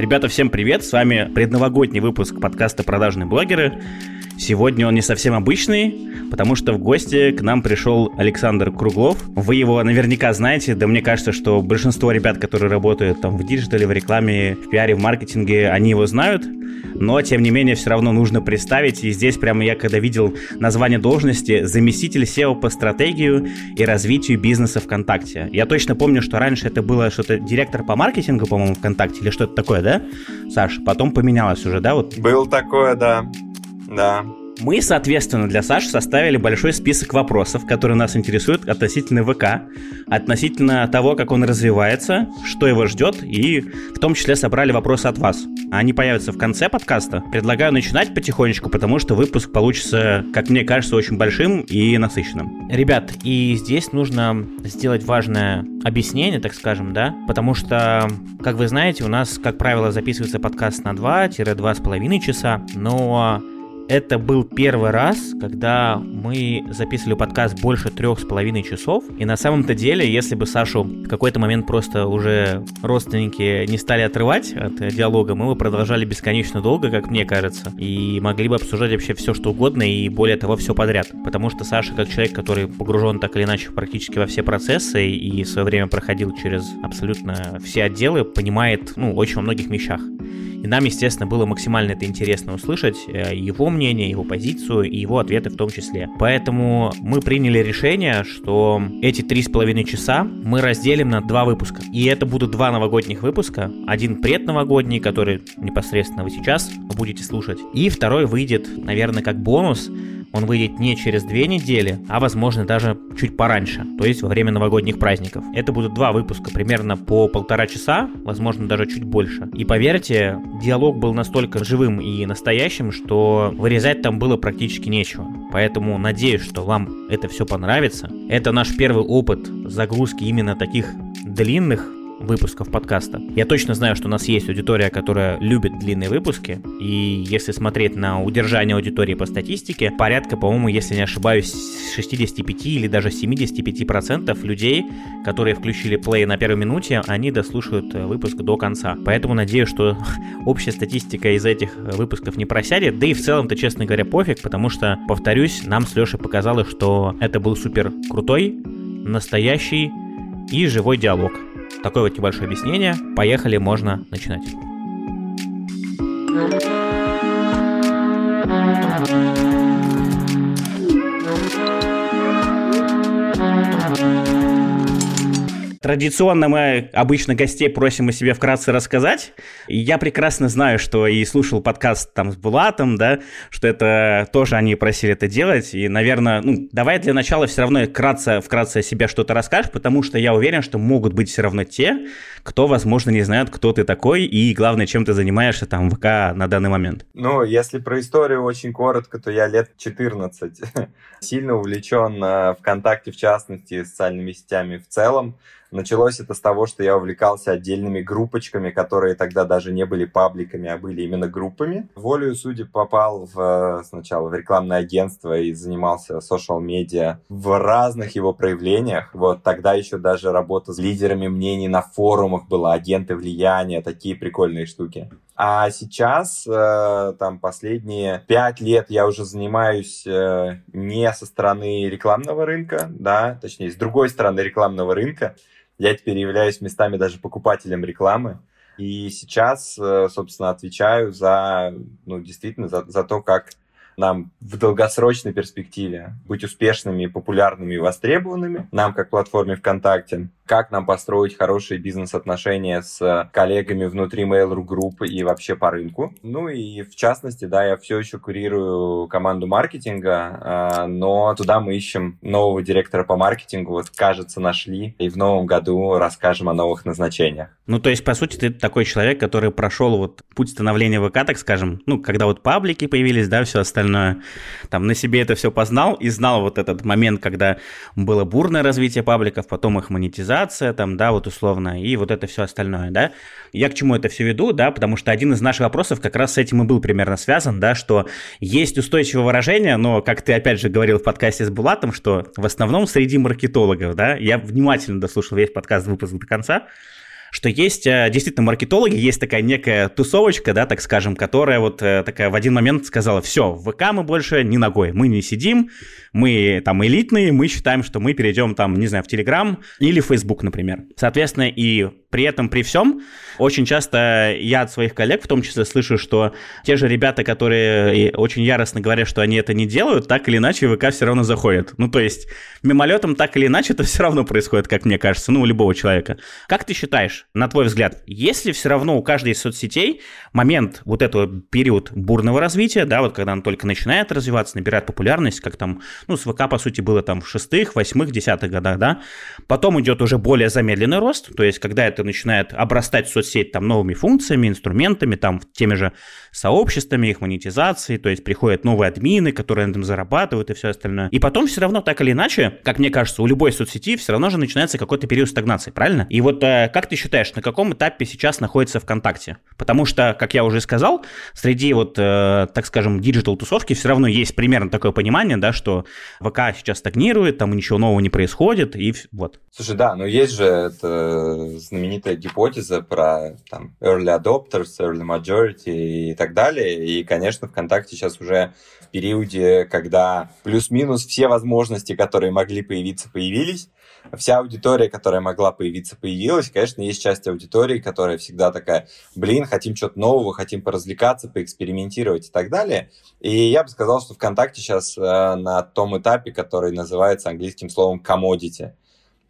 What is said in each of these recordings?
Ребята, всем привет! С вами предновогодний выпуск подкаста «Продажные блогеры». Сегодня он не совсем обычный, потому что в гости к нам пришел Александр Круглов. Вы его наверняка знаете, да мне кажется, что большинство ребят, которые работают там в digital е, в рекламе, в пиаре, в маркетинге, они его знают. Но, тем не менее, все равно нужно представить. И здесь прямо я, когда видел название должности, заместитель CEO по стратегию и развитию бизнеса ВКонтакте. Я точно помню, что раньше это было что-то директор по маркетингу, по-моему, ВКонтакте или что-то такое, да, Саш? Потом поменялось уже, да? Вот. Был такое, да. Да. Мы, соответственно, для Саши составили большой список вопросов, которые нас интересуют относительно ВК, относительно того, как он развивается, что его ждет, и в том числе собрали вопросы от вас. Они появятся в конце подкаста. Предлагаю начинать потихонечку, потому что выпуск получится, как мне кажется, очень большим и насыщенным. Ребят, и здесь нужно сделать важное объяснение, так скажем, да, потому что, как вы знаете, у нас, как правило, записывается подкаст на 2-2,5 часа, но это был первый раз, когда мы записывали подкаст больше трех с половиной часов. И на самом-то деле, если бы Сашу в какой-то момент просто уже родственники не стали отрывать от диалога, мы бы продолжали бесконечно долго, как мне кажется, и могли бы обсуждать вообще все, что угодно, и более того, все подряд. Потому что Саша, как человек, который погружен так или иначе практически во все процессы и в свое время проходил через абсолютно все отделы, понимает, ну, очень во многих вещах. И нам, естественно, было максимально это интересно услышать, э, его мнение, его позицию и его ответы в том числе. Поэтому мы приняли решение, что эти три с половиной часа мы разделим на два выпуска. И это будут два новогодних выпуска. Один предновогодний, который непосредственно вы сейчас будете слушать. И второй выйдет, наверное, как бонус он выйдет не через две недели, а возможно даже чуть пораньше, то есть во время новогодних праздников. Это будут два выпуска примерно по полтора часа, возможно даже чуть больше. И поверьте, диалог был настолько живым и настоящим, что вырезать там было практически нечего. Поэтому надеюсь, что вам это все понравится. Это наш первый опыт загрузки именно таких длинных выпусков подкаста. Я точно знаю, что у нас есть аудитория, которая любит длинные выпуски, и если смотреть на удержание аудитории по статистике, порядка, по-моему, если не ошибаюсь, 65 или даже 75% людей, которые включили плей на первой минуте, они дослушают э, выпуск до конца. Поэтому надеюсь, что общая статистика из этих выпусков не просядет, да и в целом-то, честно говоря, пофиг, потому что, повторюсь, нам с Лешей показалось, что это был супер крутой, настоящий и живой диалог. Такое вот небольшое объяснение. Поехали, можно начинать. Традиционно мы обычно гостей просим о себе вкратце рассказать. Я прекрасно знаю, что и слушал подкаст там с Булатом, да, что это тоже они просили это делать. И, наверное, ну, давай для начала все равно вкратце, вкратце о себе что-то расскажешь, потому что я уверен, что могут быть все равно те, кто, возможно, не знают, кто ты такой и, главное, чем ты занимаешься там в ВК на данный момент. Ну, если про историю очень коротко, то я лет 14 сильно увлечен э, ВКонтакте, в частности, социальными сетями в целом. Началось это с того, что я увлекался отдельными группочками, которые тогда даже не были пабликами, а были именно группами. Волею судеб попал в, сначала в рекламное агентство и занимался social-медиа в разных его проявлениях. Вот тогда еще даже работа с лидерами мнений на форумах была, агенты влияния, такие прикольные штуки. А сейчас, э, там, последние пять лет я уже занимаюсь э, не со стороны рекламного рынка, да, точнее, с другой стороны рекламного рынка. Я теперь являюсь местами даже покупателем рекламы. И сейчас, э, собственно, отвечаю за, ну, действительно, за, за то, как нам в долгосрочной перспективе быть успешными, популярными и востребованными, нам как платформе ВКонтакте, как нам построить хорошие бизнес-отношения с коллегами внутри Mail.ru Group и вообще по рынку. Ну и в частности, да, я все еще курирую команду маркетинга, а, но туда мы ищем нового директора по маркетингу, вот кажется нашли, и в новом году расскажем о новых назначениях. Ну то есть, по сути, ты такой человек, который прошел вот путь становления ВК, так скажем, ну когда вот паблики появились, да, все остальное, там на себе это все познал и знал вот этот момент, когда было бурное развитие пабликов, потом их монетизация, монетизация, там, да, вот условно, и вот это все остальное, да. Я к чему это все веду, да, потому что один из наших вопросов как раз с этим и был примерно связан, да, что есть устойчивое выражение, но, как ты опять же говорил в подкасте с Булатом, что в основном среди маркетологов, да, я внимательно дослушал весь подкаст выпуск до конца, что есть э, действительно маркетологи, есть такая некая тусовочка, да, так скажем, которая вот э, такая в один момент сказала, все, в ВК мы больше не ногой, мы не сидим, мы там элитные, мы считаем, что мы перейдем там, не знаю, в Телеграм или в Фейсбук, например. Соответственно, и при этом, при всем, очень часто я от своих коллег в том числе слышу, что те же ребята, которые очень яростно говорят, что они это не делают, так или иначе ВК все равно заходят. Ну, то есть мимолетом так или иначе это все равно происходит, как мне кажется, ну, у любого человека. Как ты считаешь, на твой взгляд, есть ли все равно у каждой из соцсетей момент вот этого период бурного развития, да, вот когда он только начинает развиваться, набирает популярность, как там, ну, с ВК, по сути, было там в шестых, восьмых, десятых годах, да, потом идет уже более замедленный рост, то есть когда это это начинает обрастать соцсеть там новыми функциями, инструментами, там теми же сообществами, их монетизацией, то есть приходят новые админы, которые на этом зарабатывают и все остальное. И потом все равно так или иначе, как мне кажется, у любой соцсети все равно же начинается какой-то период стагнации, правильно? И вот э, как ты считаешь, на каком этапе сейчас находится ВКонтакте? Потому что, как я уже сказал, среди вот, э, так скажем, digital-тусовки все равно есть примерно такое понимание, да, что ВК сейчас стагнирует, там ничего нового не происходит, и вот. Слушай, да, но есть же это знаменитая гипотеза про там early adopters, early majority и так далее. И, конечно, ВКонтакте сейчас уже в периоде, когда плюс-минус все возможности, которые могли появиться, появились, вся аудитория, которая могла появиться, появилась. Конечно, есть часть аудитории, которая всегда такая, блин, хотим что-то нового, хотим поразвлекаться, поэкспериментировать и так далее. И я бы сказал, что ВКонтакте сейчас э, на том этапе, который называется английским словом commodity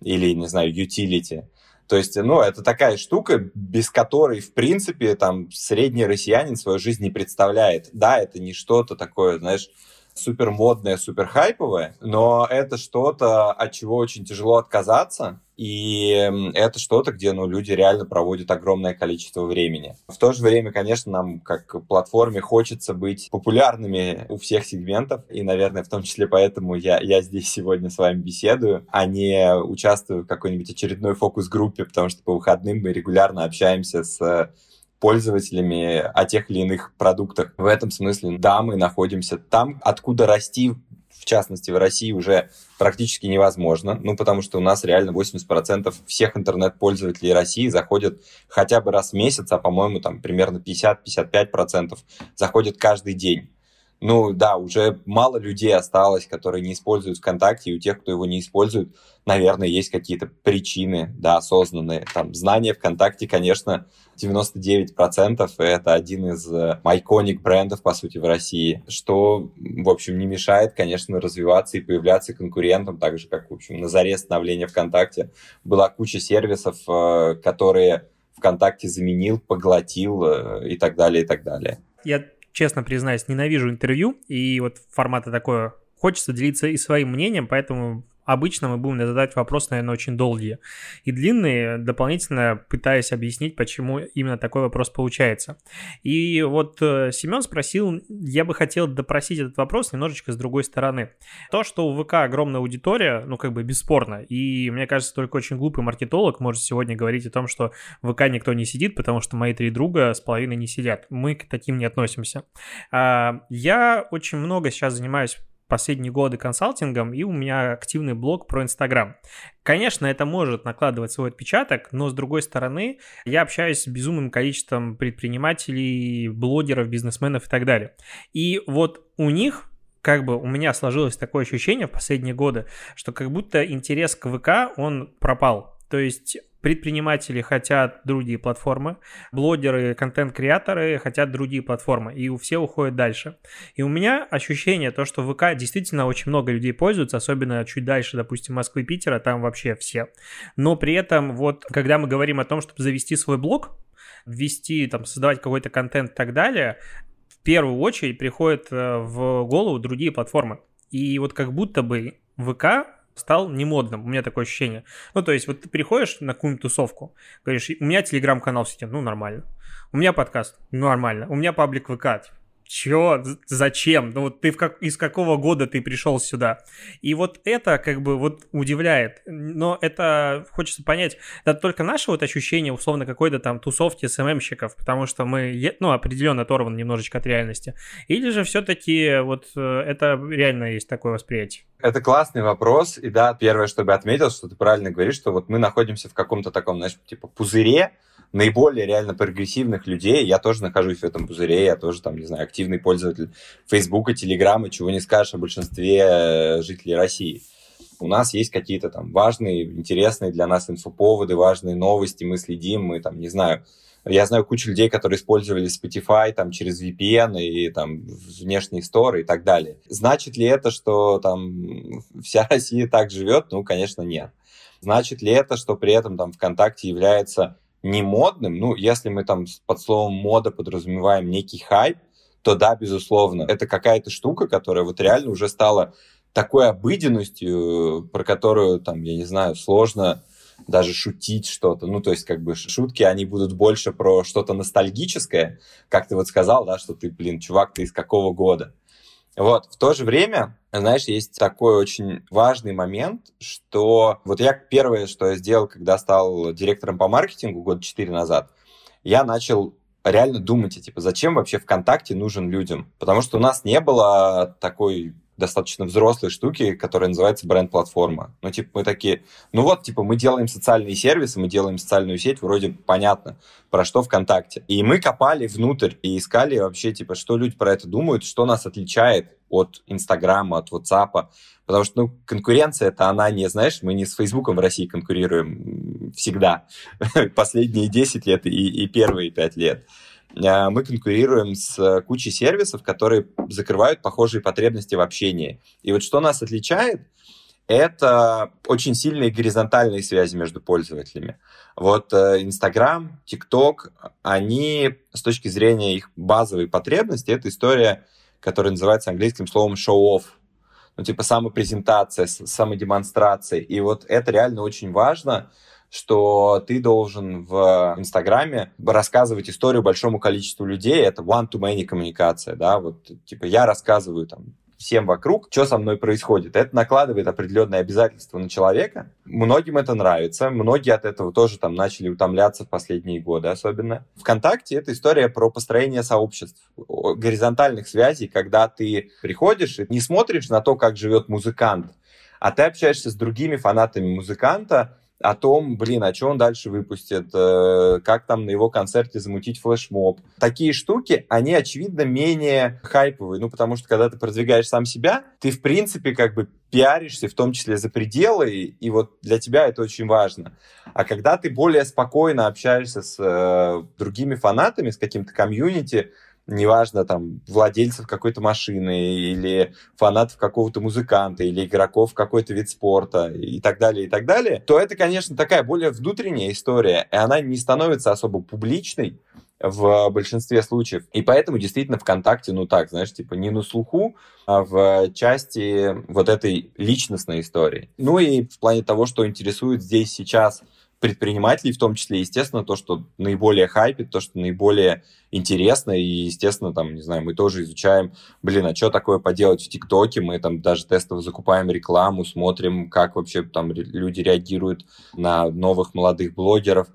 или, не знаю, utility. То есть, ну, это такая штука, без которой, в принципе, там, средний россиянин свою жизнь не представляет. Да, это не что-то такое, знаешь, супер модное, супер хайповое, но это что-то, от чего очень тяжело отказаться, и это что-то, где ну, люди реально проводят огромное количество времени. В то же время, конечно, нам как платформе хочется быть популярными у всех сегментов, и, наверное, в том числе поэтому я, я здесь сегодня с вами беседую, а не участвую в какой-нибудь очередной фокус-группе, потому что по выходным мы регулярно общаемся с пользователями о тех или иных продуктах. В этом смысле, да, мы находимся там, откуда расти, в частности, в России уже практически невозможно, ну, потому что у нас реально 80% всех интернет-пользователей России заходят хотя бы раз в месяц, а, по-моему, там примерно 50-55% заходят каждый день. Ну да, уже мало людей осталось, которые не используют ВКонтакте, и у тех, кто его не использует, наверное, есть какие-то причины, да, осознанные. Там знания ВКонтакте, конечно, 99%, и это один из айконик э, брендов, по сути, в России, что, в общем, не мешает, конечно, развиваться и появляться конкурентам, так же, как, в общем, на заре становления ВКонтакте была куча сервисов, э, которые ВКонтакте заменил, поглотил э, и так далее, и так далее. Я честно признаюсь, ненавижу интервью, и вот формата такое хочется делиться и своим мнением, поэтому Обычно мы будем задать вопросы, наверное, очень долгие и длинные, дополнительно пытаясь объяснить, почему именно такой вопрос получается. И вот э, Семен спросил, я бы хотел допросить этот вопрос немножечко с другой стороны. То, что у ВК огромная аудитория, ну, как бы бесспорно, и мне кажется, только очень глупый маркетолог может сегодня говорить о том, что в ВК никто не сидит, потому что мои три друга с половиной не сидят. Мы к таким не относимся. А, я очень много сейчас занимаюсь последние годы консалтингом, и у меня активный блог про Инстаграм. Конечно, это может накладывать свой отпечаток, но с другой стороны, я общаюсь с безумным количеством предпринимателей, блогеров, бизнесменов и так далее. И вот у них как бы у меня сложилось такое ощущение в последние годы, что как будто интерес к ВК, он пропал. То есть предприниматели хотят другие платформы, блогеры, контент-креаторы хотят другие платформы, и у все уходят дальше. И у меня ощущение то, что ВК действительно очень много людей пользуются, особенно чуть дальше, допустим, Москвы, Питера, там вообще все. Но при этом вот, когда мы говорим о том, чтобы завести свой блог, ввести, там, создавать какой-то контент и так далее, в первую очередь приходят э, в голову другие платформы. И вот как будто бы ВК стал немодным. У меня такое ощущение. Ну, то есть, вот ты приходишь на какую-нибудь тусовку, говоришь, у меня телеграм-канал в сети, ну, нормально. У меня подкаст, ну, нормально. У меня паблик ВК, Чё? Зачем? Ну вот ты в как... из какого года ты пришел сюда? И вот это как бы вот удивляет. Но это хочется понять, это только наше вот ощущение условно какой-то там тусовки СММщиков, потому что мы, ну, определенно оторваны немножечко от реальности. Или же все-таки вот э, это реально есть такое восприятие? Это классный вопрос. И да, первое, что бы отметил, что ты правильно говоришь, что вот мы находимся в каком-то таком, знаешь, типа пузыре, наиболее реально прогрессивных людей. Я тоже нахожусь в этом пузыре, я тоже там, не знаю, активный пользователь Фейсбука, Телеграма, чего не скажешь о большинстве э, жителей России. У нас есть какие-то там важные, интересные для нас инфоповоды, важные новости, мы следим, мы там, не знаю, я знаю кучу людей, которые использовали Spotify там через VPN и там внешние сторы и так далее. Значит ли это, что там вся Россия так живет? Ну, конечно, нет. Значит ли это, что при этом там ВКонтакте является не модным? Ну, если мы там под словом мода подразумеваем некий хайп, то да, безусловно, это какая-то штука, которая вот реально уже стала такой обыденностью, про которую там, я не знаю, сложно даже шутить что-то. Ну, то есть, как бы, шутки, они будут больше про что-то ностальгическое, как ты вот сказал, да, что ты, блин, чувак, ты из какого года. Вот, в то же время, знаешь, есть такой очень важный момент, что вот я первое, что я сделал, когда стал директором по маркетингу год четыре назад, я начал реально думать, типа, зачем вообще ВКонтакте нужен людям? Потому что у нас не было такой достаточно взрослой штуки, которая называется бренд-платформа. Ну, типа, мы такие, ну вот, типа, мы делаем социальные сервисы, мы делаем социальную сеть, вроде понятно, про что ВКонтакте. И мы копали внутрь и искали вообще, типа, что люди про это думают, что нас отличает от Инстаграма, от WhatsApp. Потому что, ну, конкуренция это она не, знаешь, мы не с Фейсбуком в России конкурируем всегда. Последние 10 лет и, и первые 5 лет. А, мы конкурируем с кучей сервисов, которые закрывают похожие потребности в общении. И вот что нас отличает, это очень сильные горизонтальные связи между пользователями. Вот э, Инстаграм, ТикТок, они с точки зрения их базовой потребности, это история, которая называется английским словом show-off. Ну, типа самопрезентация, самодемонстрация. И вот это реально очень важно, что ты должен в Инстаграме рассказывать историю большому количеству людей. Это one-to-many коммуникация, да, вот, типа, я рассказываю там всем вокруг, что со мной происходит. Это накладывает определенные обязательства на человека. Многим это нравится. Многие от этого тоже там начали утомляться в последние годы особенно. Вконтакте это история про построение сообществ, горизонтальных связей, когда ты приходишь и не смотришь на то, как живет музыкант, а ты общаешься с другими фанатами музыканта, о том, блин, а что он дальше выпустит, э, как там на его концерте замутить флешмоб. Такие штуки, они, очевидно, менее хайповые, ну, потому что, когда ты продвигаешь сам себя, ты, в принципе, как бы пиаришься, в том числе за пределы, и вот для тебя это очень важно. А когда ты более спокойно общаешься с э, другими фанатами, с каким-то комьюнити, неважно, там, владельцев какой-то машины или фанатов какого-то музыканта или игроков какой-то вид спорта и так далее, и так далее, то это, конечно, такая более внутренняя история, и она не становится особо публичной, в большинстве случаев. И поэтому действительно ВКонтакте, ну так, знаешь, типа не на слуху, а в части вот этой личностной истории. Ну и в плане того, что интересует здесь сейчас предпринимателей в том числе, естественно, то, что наиболее хайпит, то, что наиболее интересно, и, естественно, там, не знаю, мы тоже изучаем, блин, а что такое поделать в ТикТоке, мы там даже тестово закупаем рекламу, смотрим, как вообще там люди реагируют на новых молодых блогеров.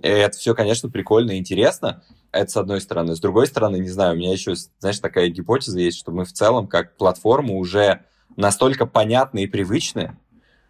И это все, конечно, прикольно и интересно, это с одной стороны. С другой стороны, не знаю, у меня еще, знаешь, такая гипотеза есть, что мы в целом как платформа уже настолько понятны и привычны,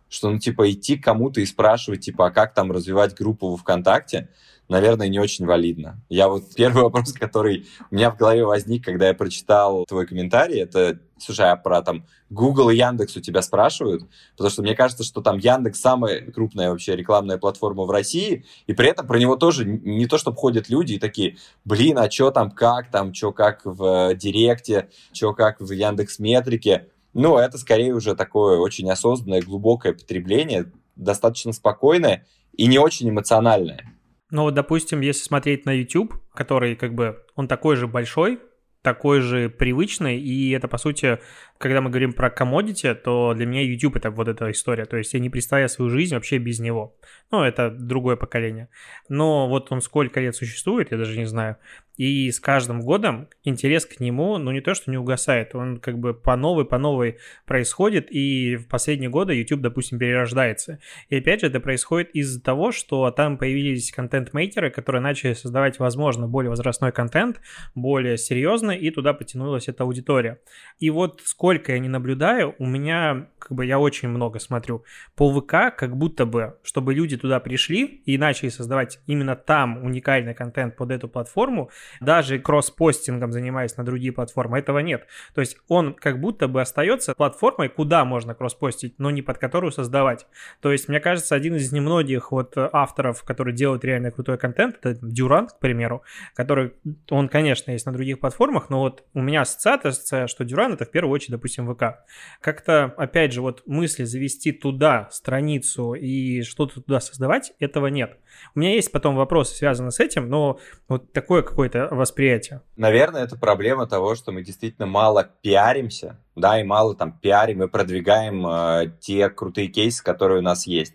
что, ну, типа, идти к кому-то и спрашивать, типа, а как там развивать группу в ВКонтакте, наверное, не очень валидно. Я вот первый вопрос, который у меня в голове возник, когда я прочитал твой комментарий, это, слушай, а про там Google и Яндекс у тебя спрашивают? Потому что мне кажется, что там Яндекс самая крупная вообще рекламная платформа в России, и при этом про него тоже не то, чтобы ходят люди и такие, блин, а что там, как там, что как в Директе, что как в Яндекс Метрике, ну, это скорее уже такое очень осознанное, глубокое потребление, достаточно спокойное и не очень эмоциональное. Ну, вот, допустим, если смотреть на YouTube, который как бы, он такой же большой, такой же привычный, и это, по сути, когда мы говорим про комодити, то для меня YouTube это вот эта история, то есть я не представляю свою жизнь вообще без него. Ну, это другое поколение. Но вот он сколько лет существует, я даже не знаю, и с каждым годом интерес к нему, ну не то, что не угасает, он как бы по новой, по новой происходит, и в последние годы YouTube, допустим, перерождается. И опять же, это происходит из-за того, что там появились контент-мейкеры, которые начали создавать, возможно, более возрастной контент, более серьезный, и туда потянулась эта аудитория. И вот сколько сколько я не наблюдаю, у меня, как бы, я очень много смотрю. По ВК, как будто бы, чтобы люди туда пришли и начали создавать именно там уникальный контент под эту платформу, даже кросс-постингом занимаясь на другие платформы, этого нет. То есть он как будто бы остается платформой, куда можно кросс-постить, но не под которую создавать. То есть, мне кажется, один из немногих вот авторов, которые делают реально крутой контент, это Дюрант, к примеру, который, он, конечно, есть на других платформах, но вот у меня ассоциация, что Дюран это в первую очередь, допустим, ВК. Как-то, опять же, вот мысли завести туда страницу и что-то туда создавать, этого нет. У меня есть потом вопросы, связанные с этим, но вот такое какое-то восприятие. Наверное, это проблема того, что мы действительно мало пиаримся, да, и мало там пиарим и продвигаем э, те крутые кейсы, которые у нас есть.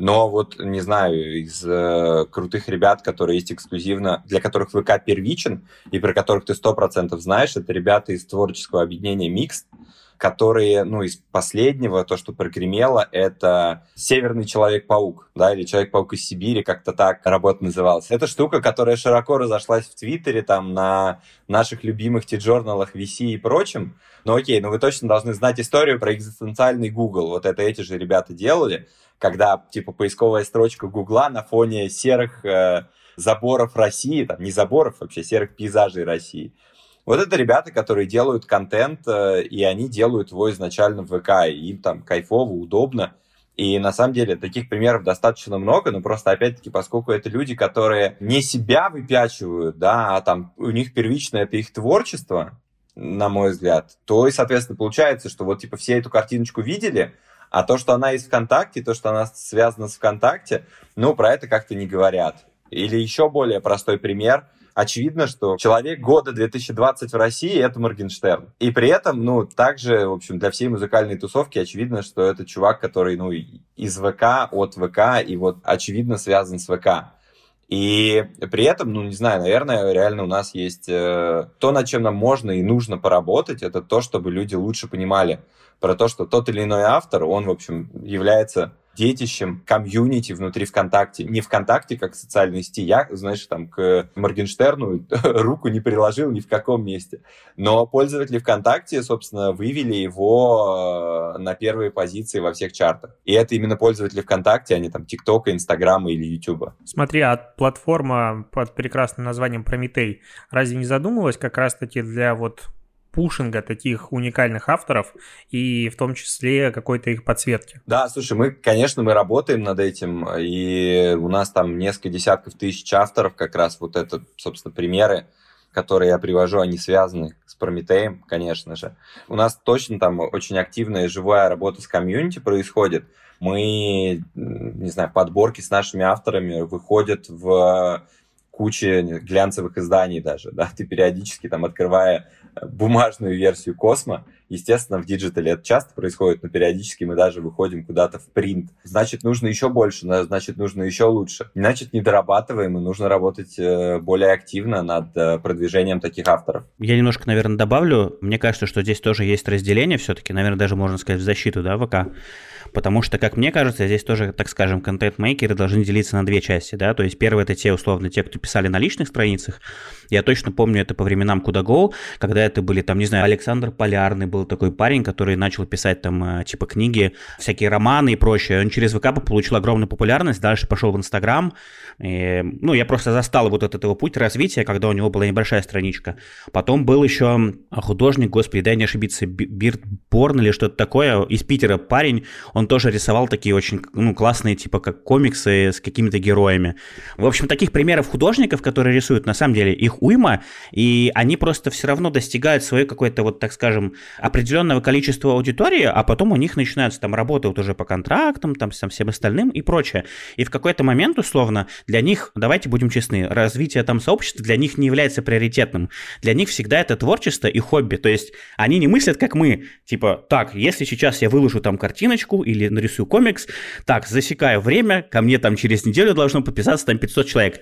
Но вот, не знаю, из э, крутых ребят, которые есть эксклюзивно, для которых ВК первичен, и про которых ты сто процентов знаешь, это ребята из творческого объединения Микс, которые, ну, из последнего, то, что прогремело, это «Северный Человек-паук», да, или «Человек-паук из Сибири», как-то так работа называлась. Это штука, которая широко разошлась в Твиттере, там, на наших любимых ти-журналах VC и прочем. Но окей, но вы точно должны знать историю про экзистенциальный Google. Вот это эти же ребята делали когда, типа, поисковая строчка Гугла на фоне серых э, заборов России, там, не заборов, вообще серых пейзажей России. Вот это ребята, которые делают контент, э, и они делают его изначально в ВК, и им там кайфово, удобно. И на самом деле таких примеров достаточно много, но просто опять-таки, поскольку это люди, которые не себя выпячивают, да, а там у них первичное это их творчество, на мой взгляд, то и, соответственно, получается, что вот типа все эту картиночку видели, а то, что она из ВКонтакте, то, что она связана с ВКонтакте, ну, про это как-то не говорят. Или еще более простой пример. Очевидно, что человек года 2020 в России — это Моргенштерн. И при этом, ну, также, в общем, для всей музыкальной тусовки очевидно, что это чувак, который, ну, из ВК, от ВК, и вот очевидно связан с ВК. И при этом, ну, не знаю, наверное, реально у нас есть э, то, над чем нам можно и нужно поработать, это то, чтобы люди лучше понимали, про то, что тот или иной автор, он, в общем, является детищем комьюнити внутри ВКонтакте. Не ВКонтакте, как социальной сети. Я, знаешь, там к Моргенштерну руку не приложил ни в каком месте. Но пользователи ВКонтакте, собственно, вывели его э, на первые позиции во всех чартах. И это именно пользователи ВКонтакте, а не там ТикТока, Инстаграма или Ютуба. Смотри, а платформа под прекрасным названием Прометей разве не задумывалась как раз-таки для вот пушинга таких уникальных авторов и в том числе какой-то их подсветки. Да, слушай, мы, конечно, мы работаем над этим, и у нас там несколько десятков тысяч авторов, как раз вот это, собственно, примеры, которые я привожу, они связаны с Прометеем, конечно же. У нас точно там очень активная живая работа с комьюнити происходит. Мы, не знаю, подборки с нашими авторами выходят в куче глянцевых изданий даже, да, ты периодически там открывая бумажную версию Космо. Естественно, в digital е это часто происходит, но периодически мы даже выходим куда-то в принт. Значит, нужно еще больше, значит, нужно еще лучше. Значит, не дорабатываем, и нужно работать э, более активно над э, продвижением таких авторов. Я немножко, наверное, добавлю. Мне кажется, что здесь тоже есть разделение все-таки, наверное, даже можно сказать в защиту, да, ВК потому что, как мне кажется, здесь тоже, так скажем, контент-мейкеры должны делиться на две части, да, то есть первое это те, условно, те, кто писали на личных страницах, я точно помню это по временам Куда Go, когда это были, там, не знаю, Александр Полярный был такой парень, который начал писать там, э, типа, книги, всякие романы и прочее, он через ВК получил огромную популярность, дальше пошел в Инстаграм, и, ну, я просто застал вот этот его путь развития, когда у него была небольшая страничка. Потом был еще художник, господи, дай не ошибиться, Бирд Борн или что-то такое, из Питера парень, он тоже рисовал такие очень ну, классные, типа как комиксы с какими-то героями. В общем, таких примеров художников, которые рисуют, на самом деле, их уйма, и они просто все равно достигают свое какое-то, вот так скажем, определенного количества аудитории, а потом у них начинаются там работы вот уже по контрактам, там со всем остальным и прочее. И в какой-то момент, условно, для них, давайте будем честны, развитие там сообщества для них не является приоритетным. Для них всегда это творчество и хобби. То есть они не мыслят, как мы, типа, так, если сейчас я выложу там картиночку или нарисую комикс, так, засекаю время, ко мне там через неделю должно подписаться там 500 человек.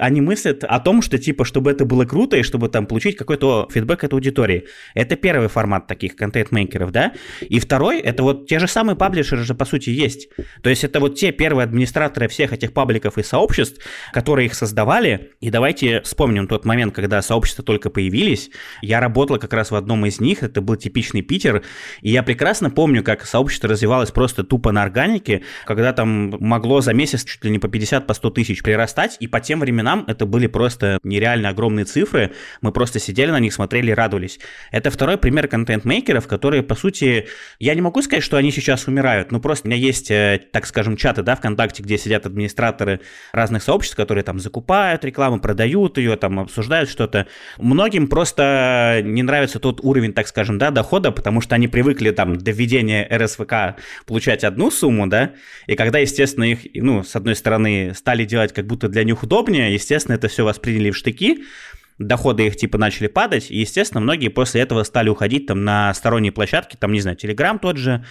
Они мыслят о том, что типа, чтобы это было круто и чтобы там получить какой-то фидбэк от аудитории. Это первый формат таких контент-мейкеров, да? И второй, это вот те же самые паблишеры же по сути есть. То есть это вот те первые администраторы всех этих пабликов и сообществ, которые их создавали. И давайте вспомним тот момент, когда сообщества только появились. Я работала как раз в одном из них, это был типичный Питер, и я прекрасно помню, как сообщество развивалось просто тупо на органике, когда там могло за месяц чуть ли не по 50, по 100 тысяч прирастать, и по тем временам это были просто нереально огромные цифры, мы просто сидели на них, смотрели и радовались. Это второй пример контент-мейкеров, которые, по сути, я не могу сказать, что они сейчас умирают, но просто у меня есть, э, так скажем, чаты, да, ВКонтакте, где сидят администраторы разных сообществ, которые там закупают рекламу, продают ее, там обсуждают что-то. Многим просто не нравится тот уровень, так скажем, да, дохода, потому что они привыкли там до введения РСВК получать одну сумму, да, и когда, естественно, их, ну, с одной стороны, стали делать как будто для них удобнее, естественно, это все восприняли в штыки, доходы их типа начали падать, и, естественно, многие после этого стали уходить там на сторонние площадки, там, не знаю, Telegram тот же,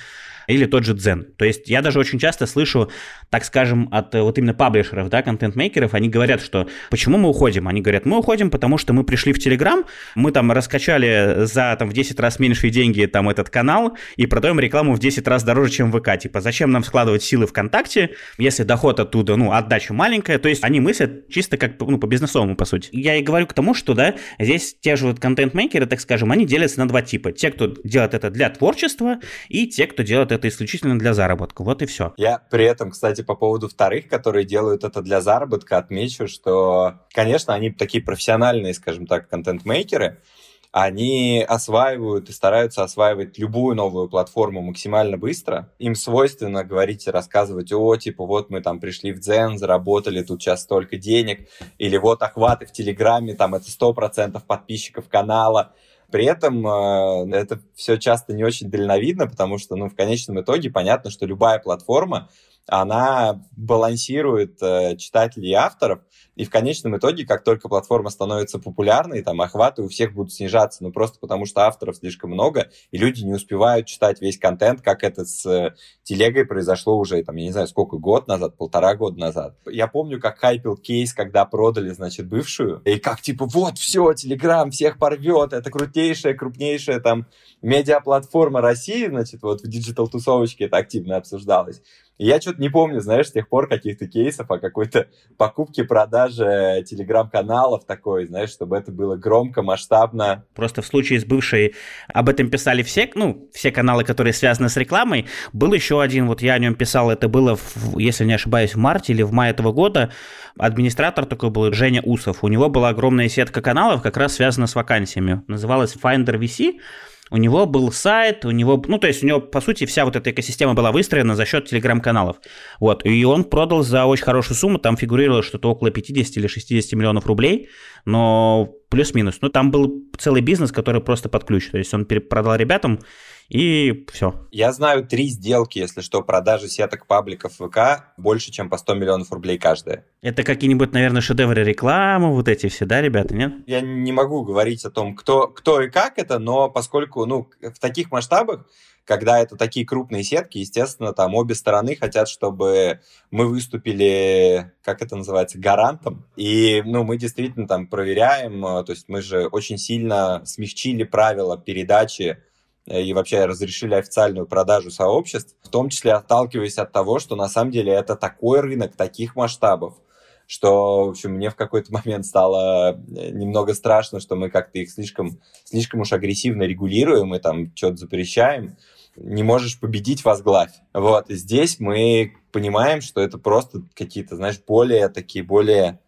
или тот же Дзен. То есть я даже очень часто слышу, так скажем, от э, вот именно паблишеров, да, контент-мейкеров, они говорят, что почему мы уходим? Они говорят, мы уходим, потому что мы пришли в Телеграм, мы там раскачали за там в 10 раз меньшие деньги там этот канал и продаем рекламу в 10 раз дороже, чем ВК. Типа, зачем нам складывать силы ВКонтакте, если доход оттуда, ну, отдача маленькая, то есть они мыслят чисто как, ну, по-бизнесовому, по сути. Я и говорю к тому, что, да, здесь те же вот контент-мейкеры, так скажем, они делятся на два типа. Те, кто делает это для творчества, и те, кто делает это это исключительно для заработка. Вот и все. Я при этом, кстати, по поводу вторых, которые делают это для заработка, отмечу, что, конечно, они такие профессиональные, скажем так, контент-мейкеры, они осваивают и стараются осваивать любую новую платформу максимально быстро. Им свойственно говорить и рассказывать, о, типа, вот мы там пришли в Дзен, заработали тут сейчас столько денег, или вот охваты в Телеграме, там это 100% подписчиков канала. При этом э, это все часто не очень дальновидно, потому что, ну, в конечном итоге понятно, что любая платформа, она балансирует э, читателей и авторов, и в конечном итоге, как только платформа становится популярной, там охваты у всех будут снижаться, ну просто потому что авторов слишком много, и люди не успевают читать весь контент, как это с э, телегой произошло уже, там, я не знаю, сколько, год назад, полтора года назад. Я помню, как хайпил кейс, когда продали, значит, бывшую, и как типа, вот, все, Телеграм всех порвет, это крутейшая, крупнейшая там медиаплатформа России, значит, вот в диджитал-тусовочке это активно обсуждалось. Я что-то не помню, знаешь, с тех пор каких-то кейсов о какой-то покупке, продаже телеграм-каналов такой, знаешь, чтобы это было громко, масштабно. Просто в случае с бывшей об этом писали все, ну, все каналы, которые связаны с рекламой. Был еще один, вот я о нем писал, это было, в, если не ошибаюсь, в марте или в мае этого года. Администратор такой был Женя Усов. У него была огромная сетка каналов, как раз связана с вакансиями. Называлась Finder VC. У него был сайт, у него, ну, то есть у него, по сути, вся вот эта экосистема была выстроена за счет телеграм-каналов. Вот, и он продал за очень хорошую сумму, там фигурировало что-то около 50 или 60 миллионов рублей, но плюс-минус. Ну, там был целый бизнес, который просто под ключ, то есть он продал ребятам, и все. Я знаю три сделки, если что, продажи сеток пабликов ВК больше, чем по 100 миллионов рублей каждая. Это какие-нибудь, наверное, шедевры рекламы, вот эти все, да, ребята, нет? Я не могу говорить о том, кто, кто и как это, но поскольку, ну, в таких масштабах, когда это такие крупные сетки, естественно, там обе стороны хотят, чтобы мы выступили, как это называется, гарантом. И, ну, мы действительно там проверяем, то есть мы же очень сильно смягчили правила передачи Э, и вообще разрешили официальную продажу сообществ, в том числе отталкиваясь от того, что на самом деле это такой рынок таких масштабов, что, в общем, мне в какой-то момент стало э, немного страшно, что мы как-то их слишком, слишком уж агрессивно регулируем и там что-то запрещаем. Не можешь победить, возглавь. Вот, и здесь мы понимаем, что это просто какие-то, знаешь, более такие, более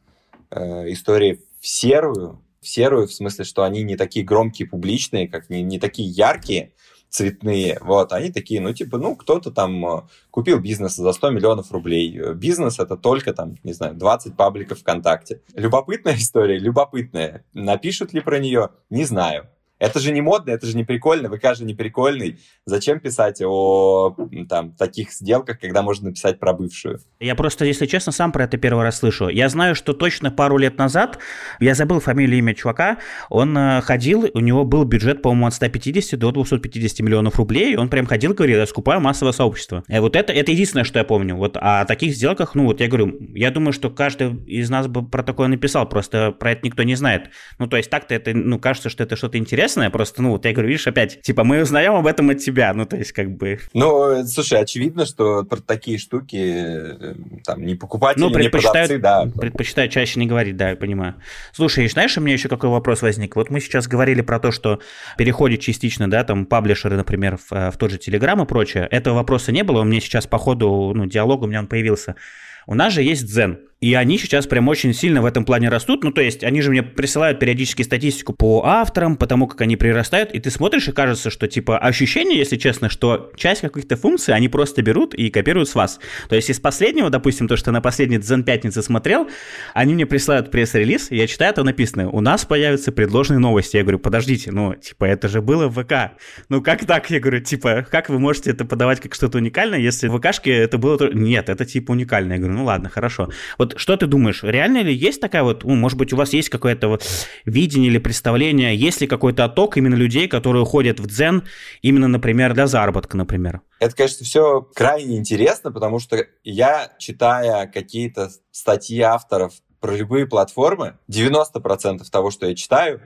э, истории в серую, в серую, в смысле, что они не такие громкие, публичные, как не, не такие яркие, цветные, вот, они такие, ну, типа, ну, кто-то там э, купил бизнес за 100 миллионов рублей. Бизнес это только там, не знаю, 20 пабликов ВКонтакте. Любопытная история, любопытная. Напишут ли про нее? Не знаю. Это же не модно, это же не прикольно, ВК же не прикольный. Зачем писать о там, таких сделках, когда можно написать про бывшую? Я просто, если честно, сам про это первый раз слышу. Я знаю, что точно пару лет назад, я забыл фамилию, имя чувака, он э, ходил, у него был бюджет, по-моему, от 150 до 250 миллионов рублей, и он прям ходил, говорил, я скупаю массовое сообщество. И вот это, это единственное, что я помню. Вот о таких сделках, ну вот я говорю, я думаю, что каждый из нас бы про такое написал, просто про это никто не знает. Ну то есть так-то это, ну кажется, что это что-то интересное, интересное, просто, ну, вот я говорю, видишь, опять, типа, мы узнаем об этом от тебя, ну, то есть, как бы... Ну, слушай, очевидно, что про такие штуки, э, там, не покупатели, ну, предпочитают, не продавцы, да. Предпочитают чаще не говорить, да, я понимаю. Слушай, знаешь, у меня еще какой вопрос возник? Вот мы сейчас говорили про то, что переходит частично, да, там, паблишеры, например, в, э, в тот же Телеграм и прочее. Этого вопроса не было, у меня сейчас по ходу, ну, диалога у меня он появился. У нас же есть Zen. И они сейчас прям очень сильно в этом плане растут. Ну, то есть, они же мне присылают периодически статистику по авторам, по тому, как они прирастают, и ты смотришь, и кажется, что, типа, ощущение, если честно, что часть каких-то функций они просто берут и копируют с вас. То есть, из последнего, допустим, то, что на последней Zen пятнице смотрел, они мне присылают пресс-релиз, я читаю, там написано, у нас появятся предложенные новости. Я говорю, подождите, ну, типа, это же было в ВК. Ну, как так? Я говорю, типа, как вы можете это подавать как что-то уникальное, если в ВКшке это было... Нет, это, типа, уникально. Я говорю, ну, ладно, хорошо. Вот что ты думаешь, реально ли есть такая вот, ну, может быть, у вас есть какое-то вот видение или представление, есть ли какой-то отток именно людей, которые уходят в дзен именно, например, для заработка, например? Это, конечно, все крайне интересно, потому что я, читая какие-то статьи авторов про любые платформы, 90% того, что я читаю,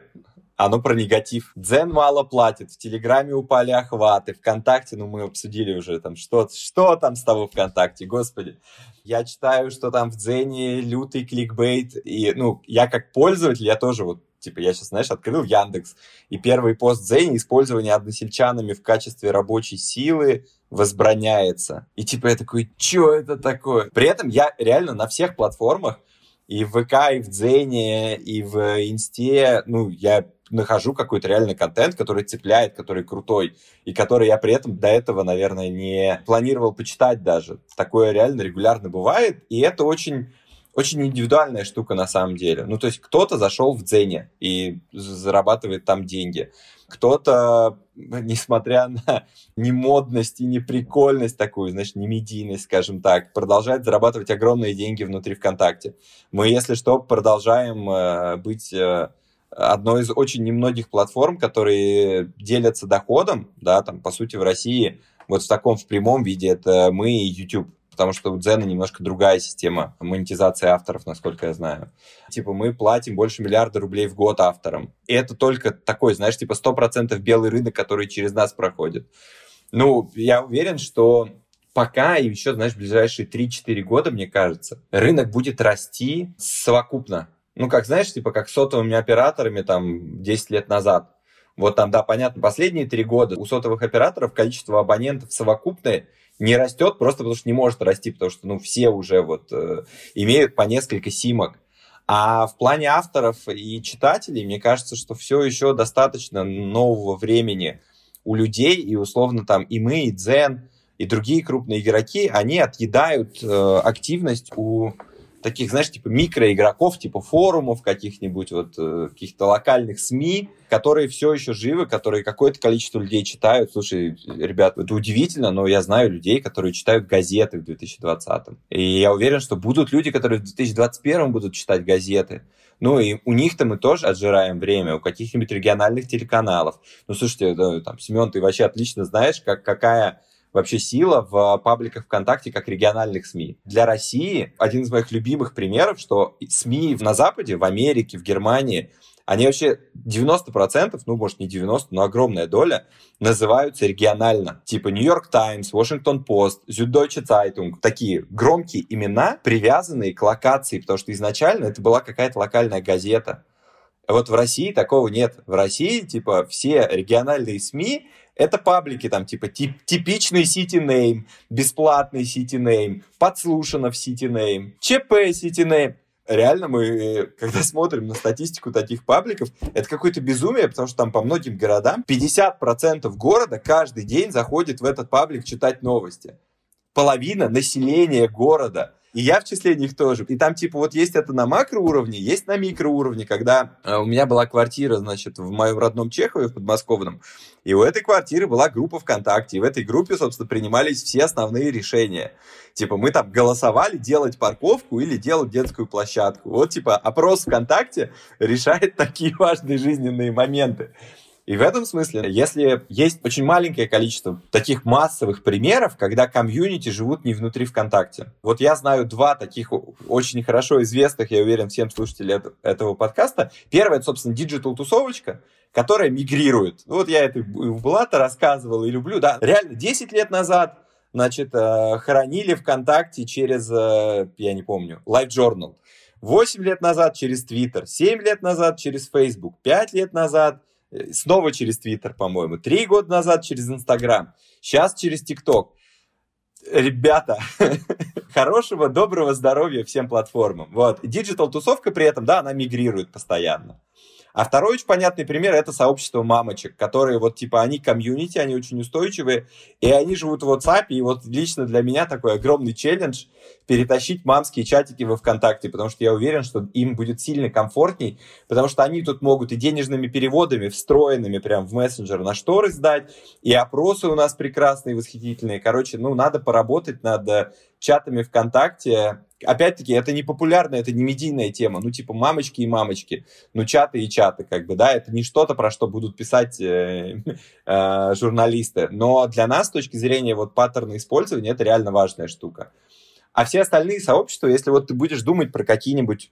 оно про негатив. Дзен мало платит, в Телеграме упали охваты, ВКонтакте, ну мы обсудили уже там, что, что там с того ВКонтакте, господи. Я читаю, что там в Дзене лютый кликбейт, и, ну, я как пользователь, я тоже вот Типа, я сейчас, знаешь, открыл Яндекс, и первый пост Дзене использование односельчанами в качестве рабочей силы возбраняется. И типа я такой, что это такое? При этом я реально на всех платформах и в ВК, и в Дзене, и в Инсте, ну, я нахожу какой-то реальный контент, который цепляет, который крутой, и который я при этом до этого, наверное, не планировал почитать даже. Такое реально регулярно бывает, и это очень очень индивидуальная штука на самом деле. Ну, то есть кто-то зашел в Дзене и зарабатывает там деньги. Кто-то, несмотря на немодность и неприкольность такую, значит, не медийность, скажем так, продолжает зарабатывать огромные деньги внутри ВКонтакте. Мы, если что, продолжаем э, быть э, одной из очень немногих платформ, которые делятся доходом, да, там, по сути, в России, вот в таком, в прямом виде, это мы и YouTube потому что у Дзена немножко другая система монетизации авторов, насколько я знаю. Типа мы платим больше миллиарда рублей в год авторам. И это только такой, знаешь, типа 100% белый рынок, который через нас проходит. Ну, я уверен, что пока и еще, знаешь, ближайшие 3-4 года, мне кажется, рынок будет расти совокупно ну, как, знаешь, типа, как сотовыми операторами там 10 лет назад. Вот там, да, понятно, последние три года у сотовых операторов количество абонентов совокупное не растет, просто потому что не может расти, потому что, ну, все уже вот э, имеют по несколько симок. А в плане авторов и читателей, мне кажется, что все еще достаточно нового времени у людей, и условно там и мы, и Дзен, и другие крупные игроки, они отъедают э, активность у таких, знаешь, типа микроигроков, типа форумов каких-нибудь, вот э, каких-то локальных СМИ, которые все еще живы, которые какое-то количество людей читают. Слушай, ребят, это удивительно, но я знаю людей, которые читают газеты в 2020. И я уверен, что будут люди, которые в 2021 будут читать газеты. Ну и у них-то мы тоже отжираем время, у каких-нибудь региональных телеканалов. Ну, слушайте, да, там, Семен, ты вообще отлично знаешь, как, какая вообще сила в пабликах ВКонтакте как региональных СМИ. Для России один из моих любимых примеров, что СМИ на Западе, в Америке, в Германии, они вообще 90%, ну, может, не 90, но огромная доля, называются регионально. Типа Нью-Йорк Таймс, Вашингтон Пост, Süddeutsche Zeitung. Такие громкие имена, привязанные к локации, потому что изначально это была какая-то локальная газета. Вот в России такого нет. В России, типа, все региональные СМИ это паблики там типа тип, типичный City Name, бесплатный City Name, подслушано в City Name, ЧП City Name. Реально мы, когда смотрим на статистику таких пабликов, это какое-то безумие, потому что там по многим городам 50% города каждый день заходит в этот паблик читать новости. половина населения города. И я в числе них тоже. И там, типа, вот есть это на макроуровне, есть на микроуровне, когда э, у меня была квартира, значит, в моем родном Чехове, в подмосковном, и у этой квартиры была группа ВКонтакте, и в этой группе, собственно, принимались все основные решения. Типа, мы там голосовали делать парковку или делать детскую площадку. Вот, типа, опрос ВКонтакте решает такие важные жизненные моменты. И в этом смысле, если есть очень маленькое количество таких массовых примеров, когда комьюнити живут не внутри ВКонтакте. Вот я знаю два таких очень хорошо известных, я уверен, всем слушателям этого подкаста. Первое, это, собственно, Digital Тусовочка, которая мигрирует. Вот я это у Булата рассказывал и люблю. Да, реально, 10 лет назад значит, э, хоронили ВКонтакте через, э, я не помню, Live Journal. 8 лет назад через Twitter, 7 лет назад через Facebook, 5 лет назад снова через Твиттер, по-моему. Три года назад через Инстаграм. Сейчас через ТикТок. Ребята, хорошего, доброго здоровья всем платформам. Вот. Digital-тусовка при этом, да, она мигрирует постоянно. А второй очень понятный пример – это сообщество мамочек, которые вот типа они комьюнити, они очень устойчивые, и они живут в WhatsApp, и вот лично для меня такой огромный челлендж перетащить мамские чатики во ВКонтакте, потому что я уверен, что им будет сильно комфортней, потому что они тут могут и денежными переводами, встроенными прям в мессенджер на шторы сдать, и опросы у нас прекрасные, восхитительные. Короче, ну, надо поработать над э, чатами ВКонтакте, опять-таки, это не популярная, это не медийная тема, ну, типа мамочки и мамочки, ну, чаты и чаты, как бы, да, это не что-то, про что будут писать э, э, журналисты, но для нас, с точки зрения вот паттерна использования, это реально важная штука. А все остальные сообщества, если вот ты будешь думать про какие-нибудь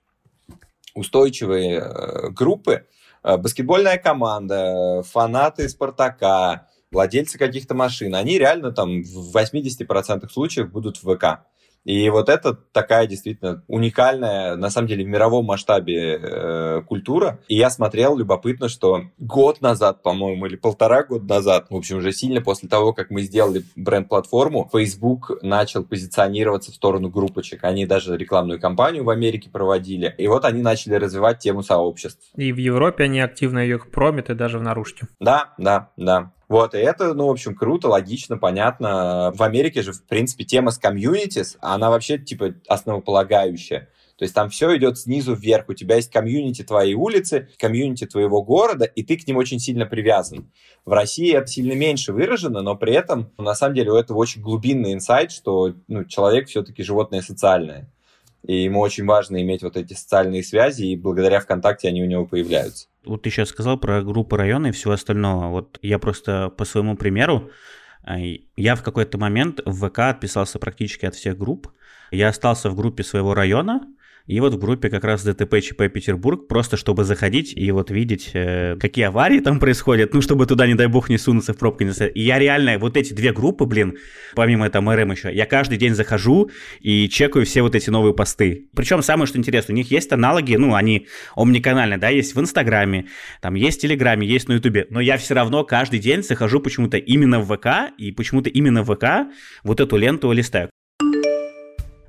устойчивые э, группы, э, баскетбольная команда, фанаты Спартака, владельцы каких-то машин, они реально там в 80% случаев будут в ВК. И вот это такая действительно уникальная, на самом деле, в мировом масштабе э, культура. И я смотрел, любопытно, что год назад, по-моему, или полтора года назад, в общем, уже сильно после того, как мы сделали бренд-платформу, Facebook начал позиционироваться в сторону группочек. Они даже рекламную кампанию в Америке проводили. И вот они начали развивать тему сообществ. И в Европе они активно ее промят, и даже в наружке. Да, да, да. Вот, и это, ну, в общем, круто, логично, понятно. В Америке же, в принципе, тема с комьюнитис, она вообще, типа, основополагающая. То есть там все идет снизу вверх. У тебя есть комьюнити твоей улицы, комьюнити твоего города, и ты к ним очень сильно привязан. В России это сильно меньше выражено, но при этом, на самом деле, у этого очень глубинный инсайт, что ну, человек все-таки животное социальное. И ему очень важно иметь вот эти социальные связи, и благодаря ВКонтакте они у него появляются. Вот ты сейчас сказал про группы района и всего остального. Вот я просто по своему примеру, э, я в какой-то момент в ВК отписался практически от всех групп. Я остался в группе своего района, и вот в группе как раз ДТП ЧП Петербург, просто чтобы заходить и вот видеть, э, какие аварии там происходят, ну, чтобы туда, не дай бог, не сунуться в пробку. Не и я реально, вот эти две группы, блин, помимо там РМ еще, я каждый день захожу и чекаю все вот эти новые посты. Причем самое, что интересно, у них есть аналоги, ну, они омниканальные, да, есть в Инстаграме, там есть в Телеграме, есть на Ютубе, но я все равно каждый день захожу почему-то именно в ВК, и почему-то именно в ВК вот эту ленту листаю.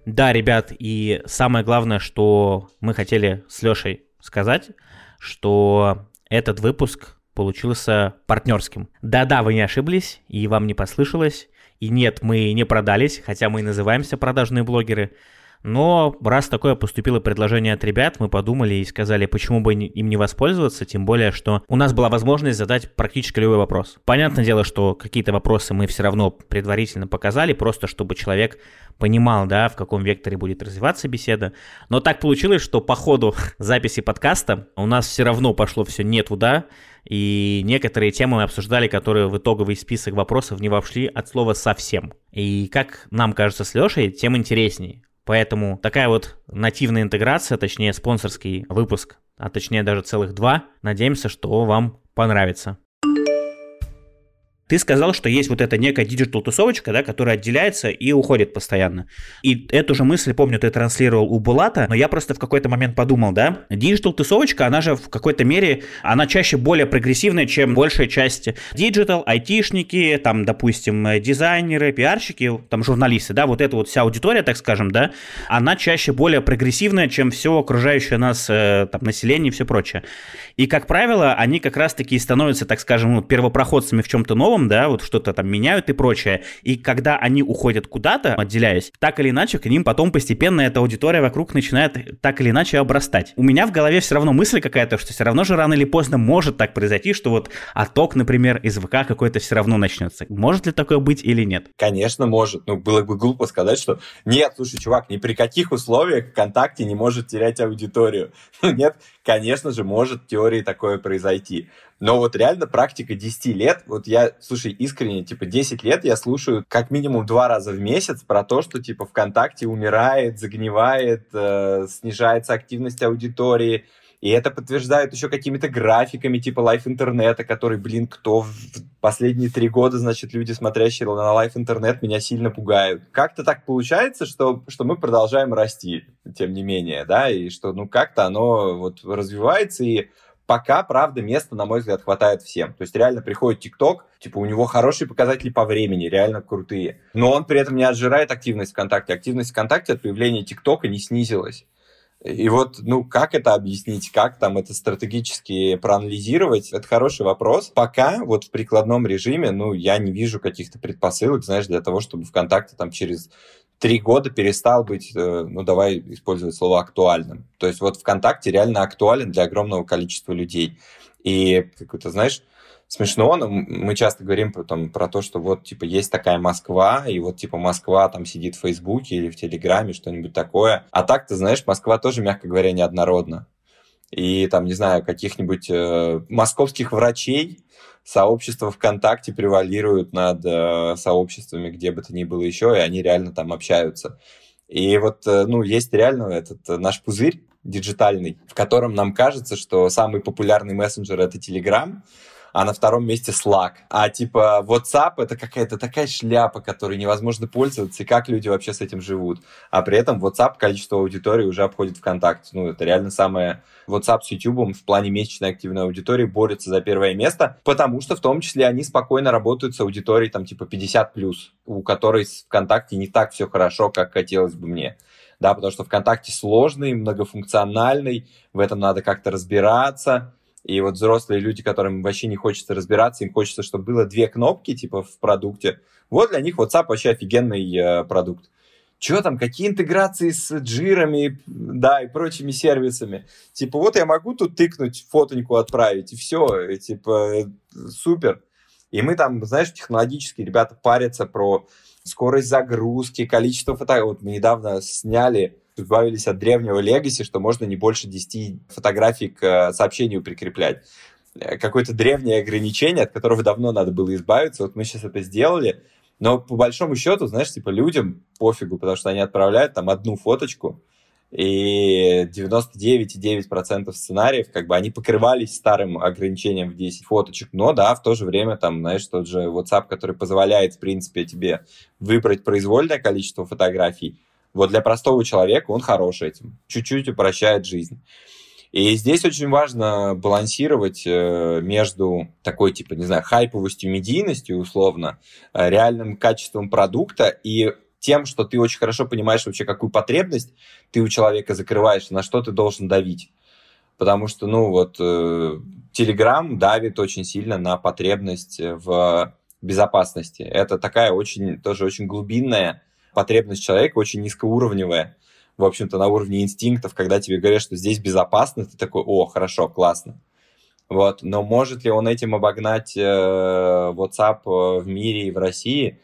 Да, ребят, и самое главное, что мы хотели с Лешей сказать, что этот выпуск получился партнерским. Да-да, вы не ошиблись, и вам не послышалось. И нет, мы не продались, хотя мы и называемся продажные блогеры. Но раз такое поступило предложение от ребят, мы подумали и сказали, почему бы им не воспользоваться, тем более, что у нас была возможность задать практически любой вопрос. Понятное дело, что какие-то вопросы мы все равно предварительно показали, просто чтобы человек понимал, да, в каком векторе будет развиваться беседа. Но так получилось, что по ходу записи подкаста у нас все равно пошло все не туда, и некоторые темы мы обсуждали, которые в итоговый список вопросов не вошли от слова совсем. И как нам кажется с Лешей, тем интереснее. Поэтому такая вот нативная интеграция, точнее спонсорский выпуск, а точнее даже целых два. Надеемся, что вам понравится. Ты сказал, что есть вот эта некая digital-тусовочка, да, которая отделяется и уходит постоянно. И эту же мысль, помню, ты транслировал у Булата, но я просто в какой-то момент подумал, да, digital-тусовочка, она же в какой-то мере, она чаще более прогрессивная, чем большая часть digital, айтишники, там, допустим, дизайнеры, пиарщики, там, журналисты, да, вот эта вот вся аудитория, так скажем, да, она чаще более прогрессивная, чем все окружающее нас, э, там, население и все прочее. И, как правило, они как раз-таки становятся, так скажем, первопроходцами в чем-то новом, да, вот что-то там меняют и прочее. И когда они уходят куда-то, отделяясь, так или иначе, к ним потом постепенно эта аудитория вокруг начинает так или иначе обрастать. У меня в голове все равно мысль какая-то, что все равно же рано или поздно может так произойти, что вот отток, например, из ВК какой-то все равно начнется. Может ли такое быть или нет? Конечно, может. Ну, было бы глупо сказать, что нет, слушай, чувак, ни при каких условиях ВКонтакте не может терять аудиторию. Ну, нет, конечно же, может в теории такое произойти. Но вот реально практика 10 лет, вот я, слушай, искренне, типа 10 лет я слушаю как минимум два раза в месяц про то, что типа ВКонтакте умирает, загнивает, э, снижается активность аудитории, и это подтверждают еще какими-то графиками типа лайф интернета, который, блин, кто в последние три года, значит, люди, смотрящие на лайф интернет, меня сильно пугают. Как-то так получается, что, что мы продолжаем расти, тем не менее, да, и что, ну, как-то оно вот развивается, и пока, правда, места, на мой взгляд, хватает всем. То есть реально приходит ТикТок, типа у него хорошие показатели по времени, реально крутые. Но он при этом не отжирает активность ВКонтакте. Активность ВКонтакте от появления ТикТока не снизилась. И вот, ну, как это объяснить, как там это стратегически проанализировать, это хороший вопрос. Пока вот в прикладном режиме, ну, я не вижу каких-то предпосылок, знаешь, для того, чтобы ВКонтакте там через три года перестал быть, э, ну, давай использовать слово актуальным. То есть вот ВКонтакте реально актуален для огромного количества людей. И, как то знаешь, смешно, но мы часто говорим там, про то, что вот, типа, есть такая Москва, и вот, типа, Москва там сидит в Фейсбуке или в Телеграме, что-нибудь такое. А так, ты знаешь, Москва тоже, мягко говоря, неоднородна. И там, не знаю, каких-нибудь э, московских врачей сообщества ВКонтакте превалируют над э, сообществами, где бы то ни было еще, и они реально там общаются. И вот, э, ну, есть реально этот э, наш пузырь диджитальный, в котором нам кажется, что самый популярный мессенджер — это Telegram, а на втором месте Slack. А типа WhatsApp это какая-то такая шляпа, которой невозможно пользоваться, и как люди вообще с этим живут. А при этом WhatsApp количество аудитории уже обходит ВКонтакте. Ну, это реально самое... WhatsApp с YouTube в плане месячной активной аудитории борется за первое место, потому что в том числе они спокойно работают с аудиторией там типа 50+, у которой с ВКонтакте не так все хорошо, как хотелось бы мне да, потому что ВКонтакте сложный, многофункциональный, в этом надо как-то разбираться, и вот взрослые люди, которым вообще не хочется разбираться, им хочется, чтобы было две кнопки, типа, в продукте. Вот для них WhatsApp вообще офигенный э, продукт. Что там, какие интеграции с джирами, да, и прочими сервисами. Типа, вот я могу тут тыкнуть, фотоньку отправить, и все, и, типа, э, супер. И мы там, знаешь, технологически ребята парятся про скорость загрузки, количество фото. Вот мы недавно сняли избавились от древнего легаси, что можно не больше 10 фотографий к э, сообщению прикреплять. Э, какое-то древнее ограничение, от которого давно надо было избавиться. Вот мы сейчас это сделали. Но по большому счету, знаешь, типа людям пофигу, потому что они отправляют там одну фоточку, и 99,9% сценариев, как бы, они покрывались старым ограничением в 10 фоточек, но, да, в то же время, там, знаешь, тот же WhatsApp, который позволяет, в принципе, тебе выбрать произвольное количество фотографий, вот для простого человека он хорош этим, чуть-чуть упрощает жизнь. И здесь очень важно балансировать э, между такой, типа, не знаю, хайповостью, медийностью, условно, э, реальным качеством продукта и тем, что ты очень хорошо понимаешь вообще, какую потребность ты у человека закрываешь, на что ты должен давить. Потому что, ну, вот, Telegram э, давит очень сильно на потребность в безопасности. Это такая очень, тоже очень глубинная потребность человека очень низкоуровневая, в общем-то, на уровне инстинктов, когда тебе говорят, что здесь безопасно, ты такой, о, хорошо, классно. Вот. Но может ли он этим обогнать э, WhatsApp э, в мире и в России?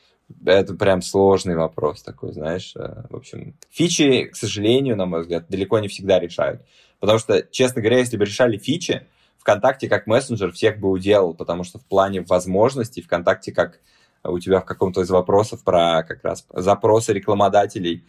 Это прям сложный вопрос такой, знаешь. Э, в общем, фичи, к сожалению, на мой взгляд, далеко не всегда решают. Потому что, честно говоря, если бы решали фичи, ВКонтакте как мессенджер всех бы уделал, потому что в плане возможностей ВКонтакте как у тебя в каком-то из вопросов про как раз запросы рекламодателей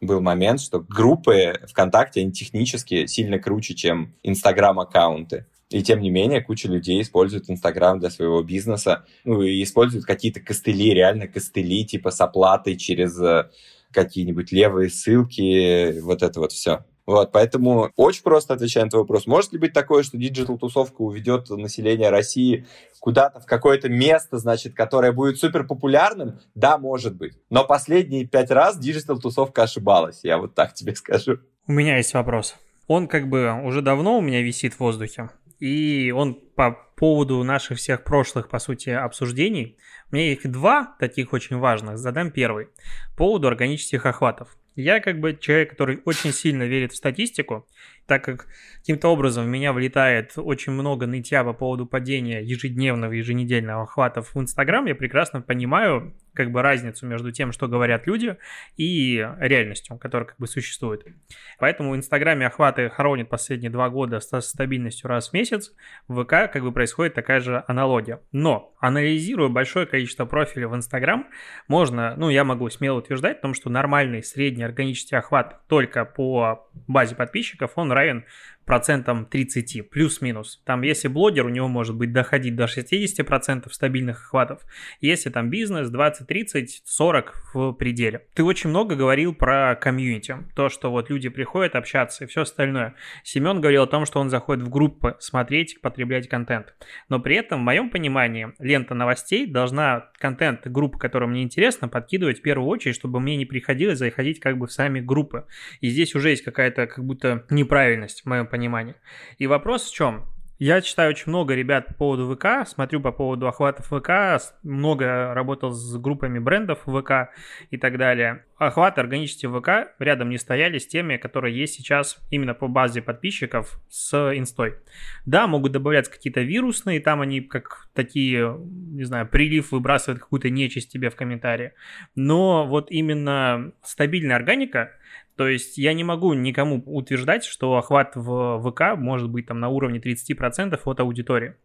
был момент, что группы ВКонтакте, они технически сильно круче, чем Инстаграм-аккаунты. И тем не менее, куча людей используют Инстаграм для своего бизнеса, ну и используют какие-то костыли, реально костыли, типа с оплатой через э, какие-нибудь левые ссылки, вот это вот все. Вот, поэтому очень просто отвечаю на твой вопрос. Может ли быть такое, что диджитал-тусовка уведет население России куда-то в какое-то место, значит, которое будет супер популярным? Да, может быть. Но последние пять раз диджитал-тусовка ошибалась, я вот так тебе скажу. У меня есть вопрос. Он как бы уже давно у меня висит в воздухе. и он по поводу наших всех прошлых, по сути, обсуждений, у меня их два таких очень важных, задам первый. По поводу органических охватов. Я как бы человек, который очень сильно верит в статистику, так как каким-то образом в меня влетает очень много нытья по поводу падения ежедневного, еженедельного охватов в Инстаграм, я прекрасно понимаю как бы разницу между тем, что говорят люди, и реальностью, которая как бы существует. Поэтому в Инстаграме охваты хоронят последние два года с стабильностью раз в месяц, в ВК как бы происходит такая же аналогия. Но, анализируя большое количество профилей в Инстаграм, можно, ну, я могу смело утверждать, том, что нормальный средний органический охват только по базе подписчиков, он равен процентам 30, плюс-минус. Там, если блогер, у него может быть доходить до 60% стабильных охватов. Если там бизнес, 20, 30, 40 в пределе. Ты очень много говорил про комьюнити. То, что вот люди приходят общаться и все остальное. Семен говорил о том, что он заходит в группы смотреть, потреблять контент. Но при этом, в моем понимании, лента новостей должна контент группы, которая мне интересна, подкидывать в первую очередь, чтобы мне не приходилось заходить как бы в сами группы. И здесь уже есть какая-то как будто неправильность в моем понимания. И вопрос в чем? Я читаю очень много ребят по поводу ВК, смотрю по поводу охватов ВК, много работал с группами брендов ВК и так далее. Охваты органические ВК рядом не стояли с теми, которые есть сейчас именно по базе подписчиков с инстой. Да, могут добавляться какие-то вирусные, там они как такие, не знаю, прилив выбрасывают какую-то нечисть тебе в комментарии. Но вот именно стабильная органика – то есть я не могу никому утверждать, что охват в ВК может быть там на уровне 30% от аудитории.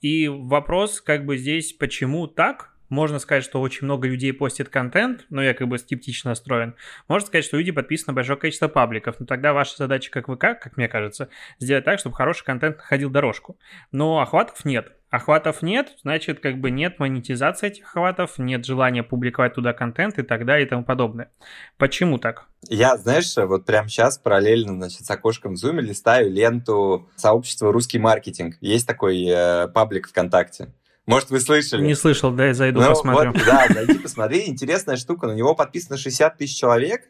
И вопрос как бы здесь, почему так? Можно сказать, что очень много людей постит контент, но я как бы скептично настроен. Можно сказать, что люди подписаны большое количество пабликов, но тогда ваша задача как ВК, как мне кажется, сделать так, чтобы хороший контент находил дорожку. Но охватов нет. Охватов нет, значит, как бы нет монетизации этих охватов, нет желания публиковать туда контент и так далее и тому подобное. Почему так? Я, знаешь, вот прямо сейчас параллельно, значит, с окошком в Zoom листаю ленту сообщества «Русский маркетинг». Есть такой э, паблик ВКонтакте. Может, вы слышали? Не слышал, да, я зайду ну, посмотрю. Вот, да, зайди посмотри. Интересная штука. На него подписано 60 тысяч человек.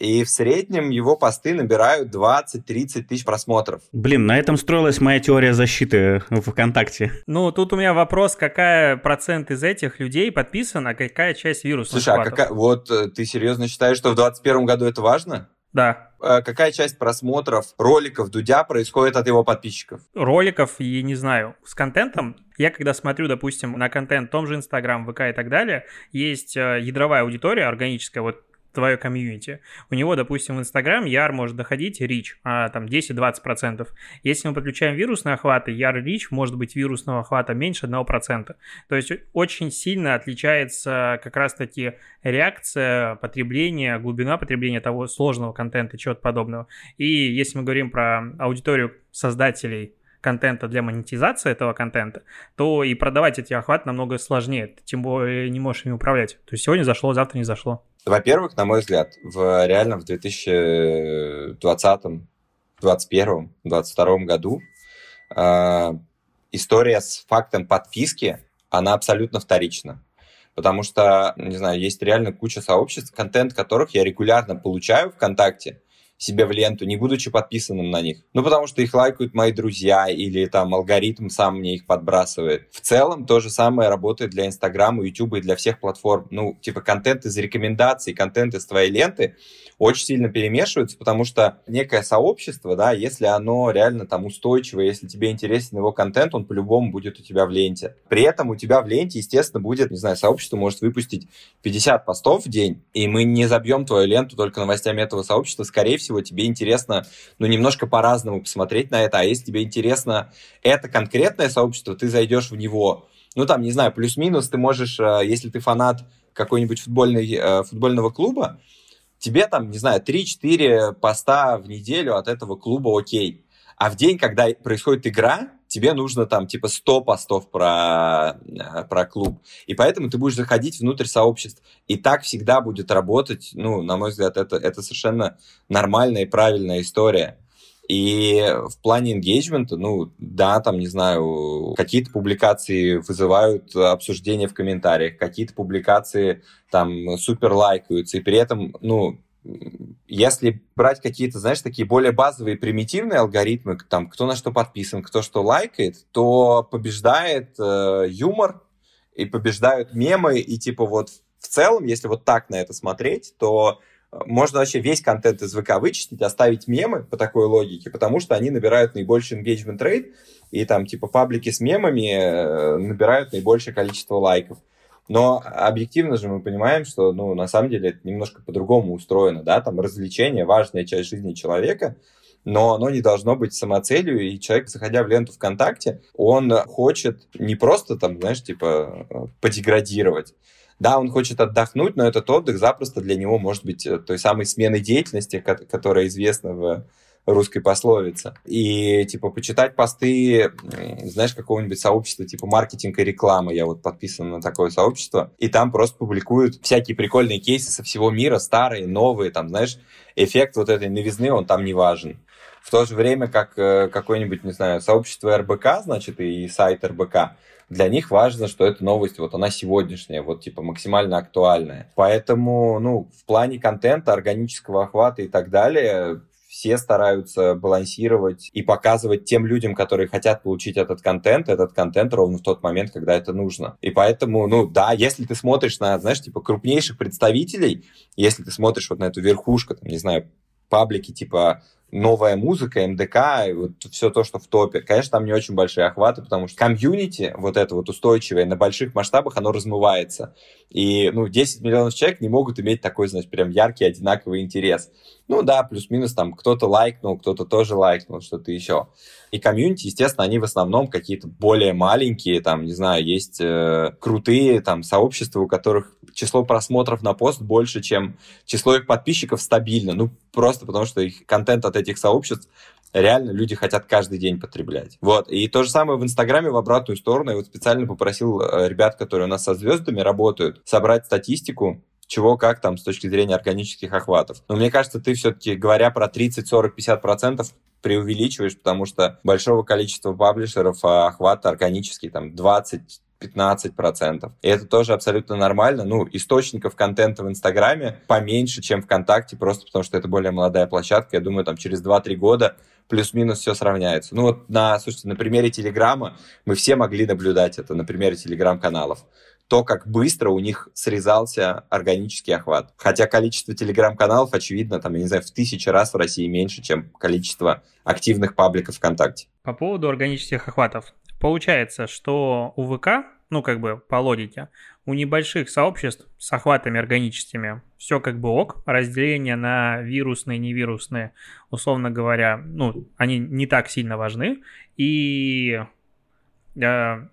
И в среднем его посты набирают 20-30 тысяч просмотров. Блин, на этом строилась моя теория защиты в ВКонтакте. Ну, тут у меня вопрос, какая процент из этих людей подписан, а какая часть вируса? Слушай, а какая, вот э, ты серьезно считаешь, что в 2021 году это важно? Да. А какая часть просмотров роликов Дудя происходит от его подписчиков? Роликов, я не знаю. С контентом, я когда смотрю, допустим, на контент в том же Инстаграм, ВК и так далее, есть э, ядровая аудитория органическая, вот твое комьюнити. У него, допустим, в Инстаграм яр может доходить рич, а, там 10-20%. Если мы подключаем вирусные охваты, яр рич может быть вирусного охвата меньше 1%. То есть очень сильно отличается как раз-таки реакция потребления, глубина потребления того сложного контента, чего-то подобного. И если мы говорим про аудиторию создателей контента для монетизации этого контента, то и продавать эти охваты намного сложнее. Тем более не можешь ими управлять. То есть сегодня зашло, завтра не зашло. Во-первых, на мой взгляд, в реально в 2020, 2021, 2022 году э, история с фактом подписки, она абсолютно вторична. Потому что, не знаю, есть реально куча сообществ, контент которых я регулярно получаю ВКонтакте, себе в ленту, не будучи подписанным на них. Ну, потому что их лайкают мои друзья или там алгоритм сам мне их подбрасывает. В целом то же самое работает для Инстаграма, Ютуба и для всех платформ. Ну, типа контент из рекомендаций, контент из твоей ленты очень сильно перемешиваются, потому что некое сообщество, да, если оно реально там устойчивое, если тебе интересен его контент, он по-любому будет у тебя в ленте. При этом у тебя в ленте, естественно, будет, не знаю, сообщество может выпустить 50 постов в день, и мы не забьем твою ленту только новостями этого сообщества. Скорее всего, тебе интересно, ну, немножко по-разному посмотреть на это, а если тебе интересно это конкретное сообщество, ты зайдешь в него, ну, там, не знаю, плюс-минус ты можешь, э, если ты фанат какой-нибудь футбольной, э, футбольного клуба, тебе там, не знаю, 3-4 поста в неделю от этого клуба окей. А в день, когда происходит игра, тебе нужно там типа 100 постов про, э, про клуб. И поэтому ты будешь заходить внутрь сообществ. И так всегда будет работать. Ну, на мой взгляд, это, это совершенно нормальная и правильная история. И в плане engagement, ну, да, там, не знаю, какие-то публикации вызывают обсуждение в комментариях, какие-то публикации там супер лайкаются, и при этом, ну, если брать какие-то, знаешь, такие более базовые примитивные алгоритмы, там, кто на что подписан, кто что лайкает, то побеждает э, юмор и побеждают мемы, и типа вот в целом, если вот так на это смотреть, то э, можно вообще весь контент из ВК вычистить, оставить мемы по такой логике, потому что они набирают наибольший engagement rate, и там типа паблики с мемами э, набирают наибольшее количество лайков. Но объективно же мы понимаем, что, ну, на самом деле это немножко по-другому устроено, да, там развлечение, важная часть жизни человека, но оно не должно быть самоцелью, и человек, заходя в ленту ВКонтакте, он хочет не просто там, знаешь, типа, подеградировать, да, он хочет отдохнуть, но этот отдых запросто для него может быть э, той самой сменой деятельности, которая известна в русской пословице. И, типа, почитать посты, знаешь, какого-нибудь сообщества, типа, маркетинг и реклама. Я вот подписан на такое сообщество. И там просто публикуют всякие прикольные кейсы со всего мира, старые, новые, там, знаешь, эффект вот этой новизны, он там не важен. В то же время, как э, какое-нибудь, не знаю, сообщество РБК, значит, и сайт РБК, для них важно, что эта новость, вот она сегодняшняя, вот типа максимально актуальная. Поэтому, ну, в плане контента, органического охвата и так далее, все стараются балансировать и показывать тем людям, которые хотят получить этот контент, этот контент ровно в тот момент, когда это нужно. И поэтому, ну да, если ты смотришь на, знаешь, типа крупнейших представителей, если ты смотришь вот на эту верхушку, там, не знаю, паблики типа новая музыка, МДК, и вот все то, что в топе. Конечно, там не очень большие охваты, потому что комьюнити, вот это вот устойчивое, на больших масштабах оно размывается. И, ну, 10 миллионов человек не могут иметь такой, значит, прям яркий, одинаковый интерес. Ну да, плюс-минус там кто-то лайкнул, кто-то тоже лайкнул, что-то еще. И комьюнити, естественно, они в основном какие-то более маленькие, там, не знаю, есть э, крутые там сообщества, у которых число просмотров на пост больше, чем число их подписчиков стабильно. Ну, просто потому что их контент от этих сообществ реально люди хотят каждый день потреблять. Вот. И то же самое в Инстаграме в обратную сторону. Я вот специально попросил э, ребят, которые у нас со звездами работают, собрать статистику чего как там с точки зрения органических охватов. Но мне кажется, ты все-таки, говоря про 30, 40, 50 процентов, преувеличиваешь, потому что большого количества паблишеров а охват органический, там 20 15%. И это тоже абсолютно нормально. Ну, источников контента в Инстаграме поменьше, чем ВКонтакте, просто потому что это более молодая площадка. Я думаю, там через 2-3 года плюс-минус все сравняется. Ну вот на, слушайте, на примере Телеграма мы все могли наблюдать это, на примере Телеграм-каналов то, как быстро у них срезался органический охват. Хотя количество телеграм-каналов, очевидно, там, я не знаю, в тысячи раз в России меньше, чем количество активных пабликов ВКонтакте. По поводу органических охватов. Получается, что у ВК, ну, как бы по логике, у небольших сообществ с охватами органическими все как бы ок, разделение на вирусные, невирусные, условно говоря, ну, они не так сильно важны, и э,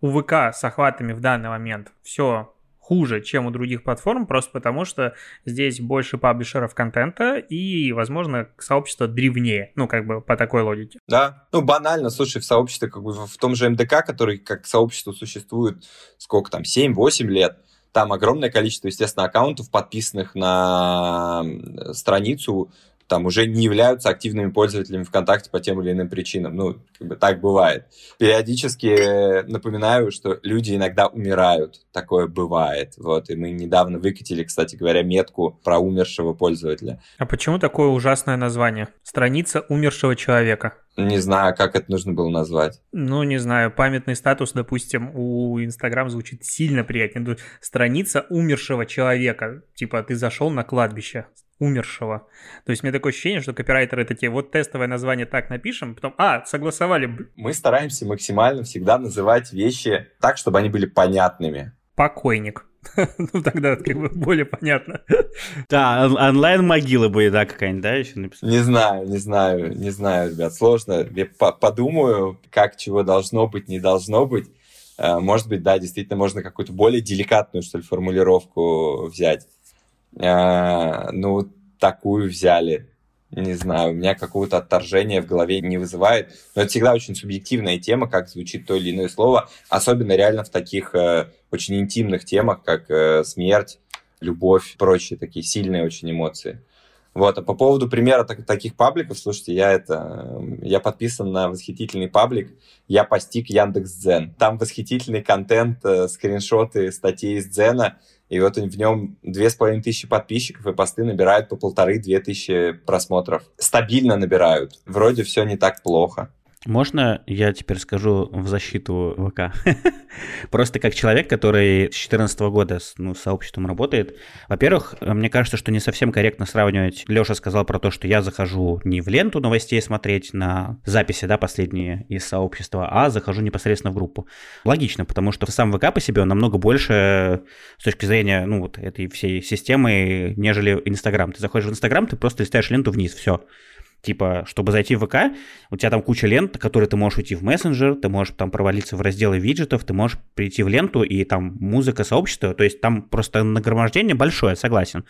у ВК с охватами в данный момент все хуже, чем у других платформ, просто потому что здесь больше паблишеров контента и, возможно, сообщество древнее, ну, как бы по такой логике. Да, ну, банально, слушай, в сообществе, как бы в том же МДК, который как сообщество существует, сколько там, 7-8 лет, там огромное количество, естественно, аккаунтов, подписанных на страницу там уже не являются активными пользователями ВКонтакте по тем или иным причинам. Ну, как бы так бывает. Периодически напоминаю, что люди иногда умирают. Такое бывает. Вот, и мы недавно выкатили, кстати говоря, метку про умершего пользователя. А почему такое ужасное название? Страница умершего человека. Не знаю, как это нужно было назвать. Ну, не знаю, памятный статус, допустим, у Инстаграм звучит сильно приятнее. Страница умершего человека. Типа, ты зашел на кладбище умершего. То есть мне такое ощущение, что копирайтеры такие, вот тестовое название так напишем, потом, а, согласовали. Мы стараемся максимально всегда называть вещи так, чтобы они были понятными. Покойник. ну, тогда как бы более понятно. Да, онлайн-могила будет, да, какая-нибудь, да, еще написано? Не знаю, не знаю, не знаю, ребят, сложно. Я подумаю, как чего должно быть, не должно быть. Э, может быть, да, действительно, можно какую-то более деликатную, что ли, формулировку взять. Э, ну, такую взяли. Не знаю, у меня какого-то отторжения в голове не вызывает. Но это всегда очень субъективная тема, как звучит то или иное слово. Особенно реально в таких э, очень интимных темах, как э, смерть, любовь, прочие такие сильные очень эмоции. Вот, а по поводу примера так, таких пабликов, слушайте, я это, я подписан на восхитительный паблик, я постиг Яндекс Дзен. Там восхитительный контент, э, скриншоты статей из Дзена, и вот в нем две с половиной тысячи подписчиков, и посты набирают по полторы-две тысячи просмотров. Стабильно набирают. Вроде все не так плохо. Можно я теперь скажу в защиту ВК? Просто как человек, который с 2014 года с ну, сообществом работает. Во-первых, мне кажется, что не совсем корректно сравнивать. Леша сказал про то, что я захожу не в ленту новостей смотреть на записи, да, последние из сообщества, а захожу непосредственно в группу. Логично, потому что сам ВК по себе он намного больше с точки зрения, ну, вот этой всей системы, нежели Инстаграм. Ты заходишь в Инстаграм, ты просто листаешь ленту вниз, все. Типа, чтобы зайти в ВК, у тебя там куча лент, которые ты можешь уйти в мессенджер, ты можешь там провалиться в разделы виджетов, ты можешь прийти в ленту и там музыка сообщества, то есть там просто нагромождение большое, согласен.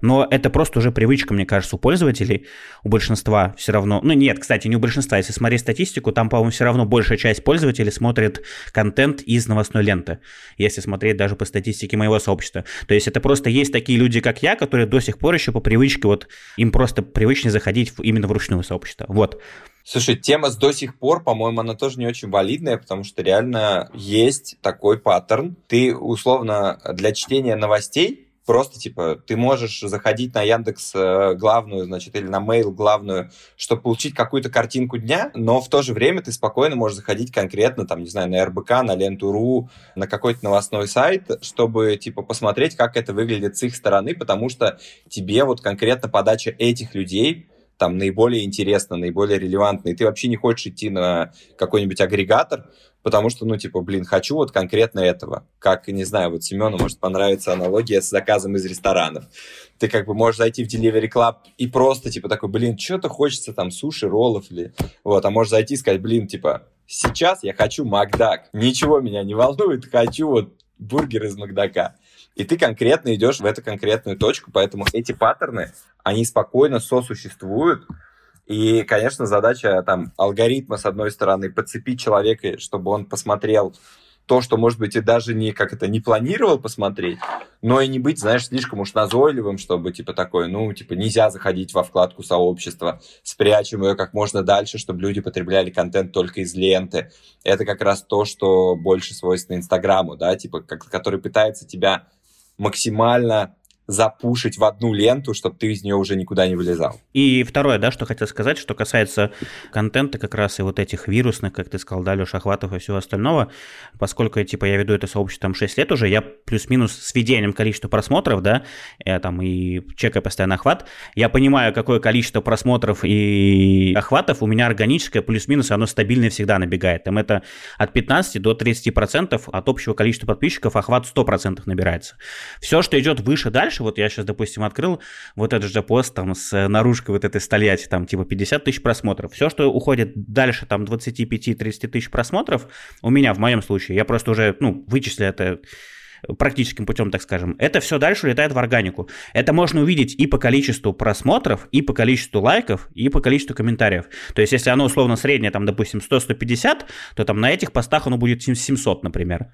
Но это просто уже привычка, мне кажется, у пользователей, у большинства все равно, ну нет, кстати, не у большинства, если смотреть статистику, там, по-моему, все равно большая часть пользователей смотрит контент из новостной ленты, если смотреть даже по статистике моего сообщества. То есть это просто есть такие люди, как я, которые до сих пор еще по привычке, вот им просто привычнее заходить именно в ручное сообщество. Вот. Слушай, тема с до сих пор, по-моему, она тоже не очень валидная, потому что реально есть такой паттерн. Ты условно для чтения новостей просто, типа, ты можешь заходить на Яндекс э, главную, значит, или на Mail главную, чтобы получить какую-то картинку дня, но в то же время ты спокойно можешь заходить конкретно, там, не знаю, на РБК, на Ленту.ру, на какой-то новостной сайт, чтобы, типа, посмотреть, как это выглядит с их стороны, потому что тебе вот конкретно подача этих людей там наиболее интересна, наиболее релевантна, и ты вообще не хочешь идти на какой-нибудь агрегатор, потому что, ну, типа, блин, хочу вот конкретно этого. Как, не знаю, вот Семену может понравиться аналогия с заказом из ресторанов. Ты как бы можешь зайти в Delivery Club и просто, типа, такой, блин, что-то хочется там суши, роллов или... Вот, а можешь зайти и сказать, блин, типа, сейчас я хочу Макдак. Ничего меня не волнует, хочу вот бургер из Макдака. И ты конкретно идешь в эту конкретную точку, поэтому эти паттерны, они спокойно сосуществуют, и, конечно, задача там алгоритма, с одной стороны, подцепить человека, чтобы он посмотрел то, что, может быть, и даже не, как это, не планировал посмотреть, но и не быть, знаешь, слишком уж назойливым, чтобы, типа, такое, ну, типа, нельзя заходить во вкладку сообщества, спрячем ее как можно дальше, чтобы люди потребляли контент только из ленты. Это как раз то, что больше свойственно Инстаграму, да, типа, как, который пытается тебя максимально запушить в одну ленту, чтобы ты из нее уже никуда не вылезал. И второе, да, что хотел сказать, что касается контента как раз и вот этих вирусных, как ты сказал, да, Леша, охватов и всего остального, поскольку, типа, я веду это сообщество там 6 лет уже, я плюс-минус с ведением количества просмотров, да, я там и чекаю постоянно охват, я понимаю, какое количество просмотров и охватов у меня органическое, плюс-минус, оно стабильно всегда набегает. Там это от 15 до 30% от общего количества подписчиков охват 100% набирается. Все, что идет выше, дальше, дальше, вот я сейчас, допустим, открыл вот этот же пост там с наружкой вот этой стольяти, там типа 50 тысяч просмотров. Все, что уходит дальше там 25-30 тысяч просмотров, у меня в моем случае, я просто уже, ну, вычислил это практическим путем, так скажем, это все дальше улетает в органику. Это можно увидеть и по количеству просмотров, и по количеству лайков, и по количеству комментариев. То есть, если оно условно среднее, там, допустим, 100-150, то там на этих постах оно будет 700, например.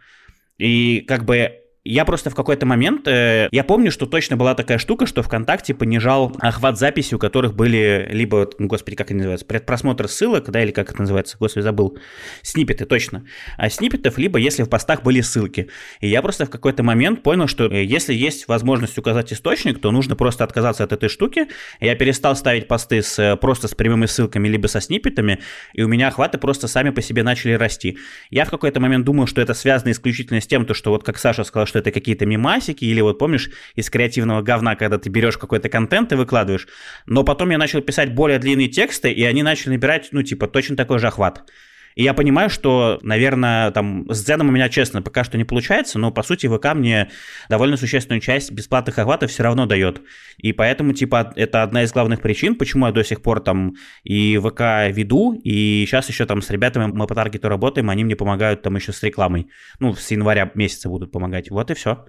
И как бы я просто в какой-то момент, э, я помню, что точно была такая штука, что ВКонтакте понижал охват записи, у которых были либо, ну, господи, как они называются, предпросмотр ссылок, да, или как это называется, господи, забыл, снипеты, точно. А снипетов, либо если в постах были ссылки. И я просто в какой-то момент понял, что э, если есть возможность указать источник, то нужно просто отказаться от этой штуки. Я перестал ставить посты с, э, просто с прямыми ссылками, либо со снипетами, и у меня охваты просто сами по себе начали расти. Я в какой-то момент думал, что это связано исключительно с тем, то, что вот как Саша сказал, что это какие-то мимасики, или вот помнишь из креативного говна, когда ты берешь какой-то контент и выкладываешь. Но потом я начал писать более длинные тексты, и они начали набирать, ну, типа, точно такой же охват. И я понимаю, что, наверное, там с Дзеном у меня, честно, пока что не получается, но, по сути, ВК мне довольно существенную часть бесплатных охватов все равно дает. И поэтому, типа, это одна из главных причин, почему я до сих пор там и ВК веду, и сейчас еще там с ребятами мы по таргету работаем, они мне помогают там еще с рекламой. Ну, с января месяца будут помогать. Вот и все.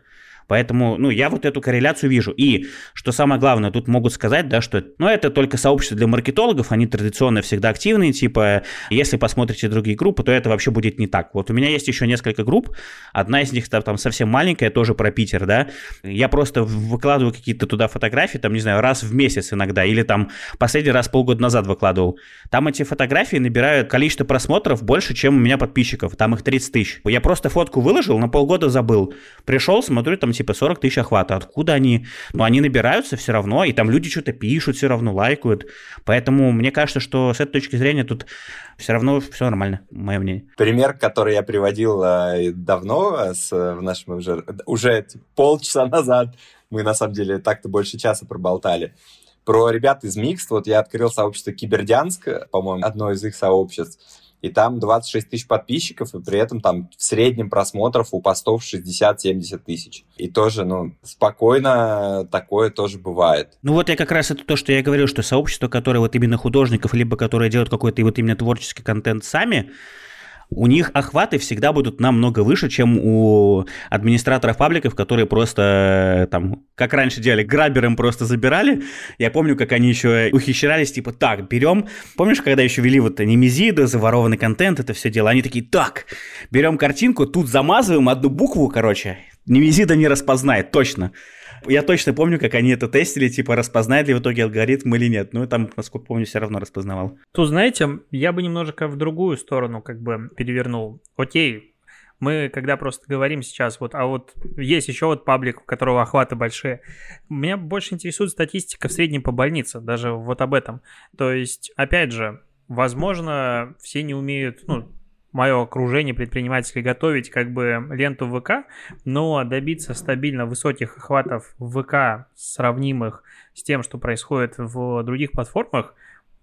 Поэтому, ну, я вот эту корреляцию вижу. И, что самое главное, тут могут сказать, да, что, ну, это только сообщество для маркетологов, они традиционно всегда активные, типа, если посмотрите другие группы, то это вообще будет не так. Вот у меня есть еще несколько групп, одна из них там совсем маленькая, тоже про Питер, да, я просто выкладываю какие-то туда фотографии, там, не знаю, раз в месяц иногда, или там последний раз полгода назад выкладывал. Там эти фотографии набирают количество просмотров больше, чем у меня подписчиков, там их 30 тысяч. Я просто фотку выложил, на полгода забыл. Пришел, смотрю, там типа 40 тысяч охвата. Откуда они? Ну, они набираются все равно, и там люди что-то пишут все равно, лайкают. Поэтому мне кажется, что с этой точки зрения тут все равно все нормально, мое мнение. Пример, который я приводил э, давно, э, с, в нашем уже, уже типа, полчаса назад, мы на самом деле так-то больше часа проболтали. Про ребят из Микст, вот я открыл сообщество Кибердянск, по-моему, одно из их сообществ, и там 26 тысяч подписчиков, и при этом там в среднем просмотров у постов 60-70 тысяч. И тоже, ну, спокойно такое тоже бывает. Ну вот я как раз это то, что я говорил, что сообщество, которое вот именно художников, либо которое делают какой-то вот именно творческий контент сами, у них охваты всегда будут намного выше, чем у администраторов пабликов, которые просто э, там, как раньше делали, грабером просто забирали. Я помню, как они еще ухищрялись, типа, так, берем, помнишь, когда еще вели вот немезиды, заворованный контент, это все дело, они такие, так, берем картинку, тут замазываем одну букву, короче, немезида не распознает, точно. Я точно помню, как они это тестили, типа, распознает ли в итоге алгоритм или нет. Ну, там, насколько помню, все равно распознавал. Тут, знаете, я бы немножко в другую сторону как бы перевернул. Окей, мы когда просто говорим сейчас, вот, а вот есть еще вот паблик, у которого охваты большие. Меня больше интересует статистика в среднем по больнице, даже вот об этом. То есть, опять же, возможно, все не умеют, ну, мое окружение предпринимателей готовить как бы ленту ВК, но добиться стабильно высоких охватов ВК, сравнимых с тем, что происходит в других платформах,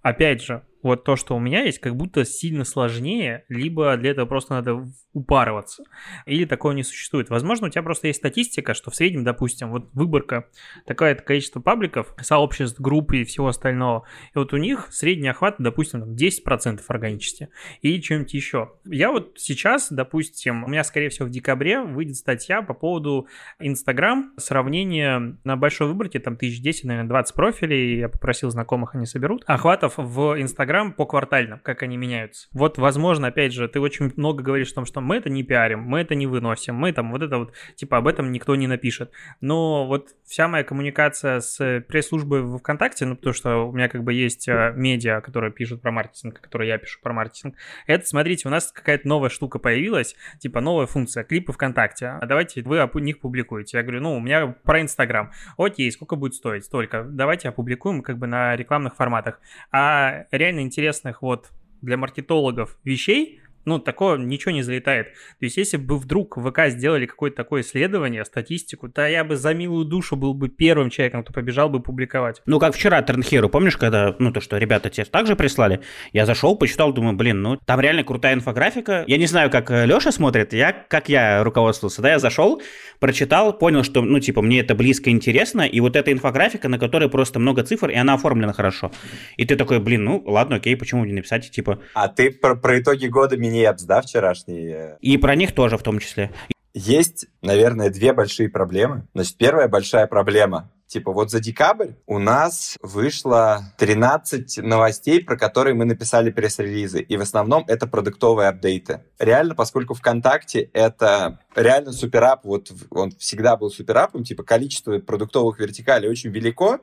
опять же, вот то, что у меня есть, как будто сильно сложнее, либо для этого просто надо упарываться, или такого не существует. Возможно, у тебя просто есть статистика, что в среднем, допустим, вот выборка, такое-то количество пабликов, сообществ, групп и всего остального, и вот у них средний охват, допустим, 10% органически, или что-нибудь еще. Я вот сейчас, допустим, у меня, скорее всего, в декабре выйдет статья по поводу Инстаграм, сравнение на большой выборке, там 1010, наверное, 20 профилей, я попросил знакомых, они соберут, охватов в Инстаграм Инстаграм по квартально, как они меняются. Вот, возможно, опять же, ты очень много говоришь о том, что мы это не пиарим, мы это не выносим, мы там вот это вот, типа, об этом никто не напишет. Но вот вся моя коммуникация с пресс-службой в ВКонтакте, ну, потому что у меня как бы есть э, медиа, которые пишут про маркетинг, которые я пишу про маркетинг. Это, смотрите, у нас какая-то новая штука появилась, типа новая функция, клипы ВКонтакте. А давайте вы о них публикуете. Я говорю, ну, у меня про Инстаграм. Окей, сколько будет стоить? Столько. Давайте опубликуем как бы на рекламных форматах. А реально интересных вот для маркетологов вещей, ну, такого ничего не залетает. То есть, если бы вдруг в ВК сделали какое-то такое исследование, статистику, то я бы за милую душу был бы первым человеком, кто побежал бы публиковать. Ну, как вчера Тернхеру, помнишь, когда, ну, то, что ребята тебе также прислали, я зашел, почитал, думаю, блин, ну, там реально крутая инфографика. Я не знаю, как э, Леша смотрит, я, как я руководствовался, да, я зашел, прочитал, понял, что, ну, типа, мне это близко интересно, и вот эта инфографика, на которой просто много цифр, и она оформлена хорошо. И ты такой, блин, ну, ладно, окей, почему не написать, типа... А ты про, про итоги года мини-эпс, да, вчерашние? И про них тоже в том числе. Есть, наверное, две большие проблемы. Значит, первая большая проблема Типа вот за декабрь у нас вышло 13 новостей, про которые мы написали пресс-релизы. И в основном это продуктовые апдейты. Реально, поскольку ВКонтакте это реально суперап, вот он всегда был суперапом, типа количество продуктовых вертикалей очень велико,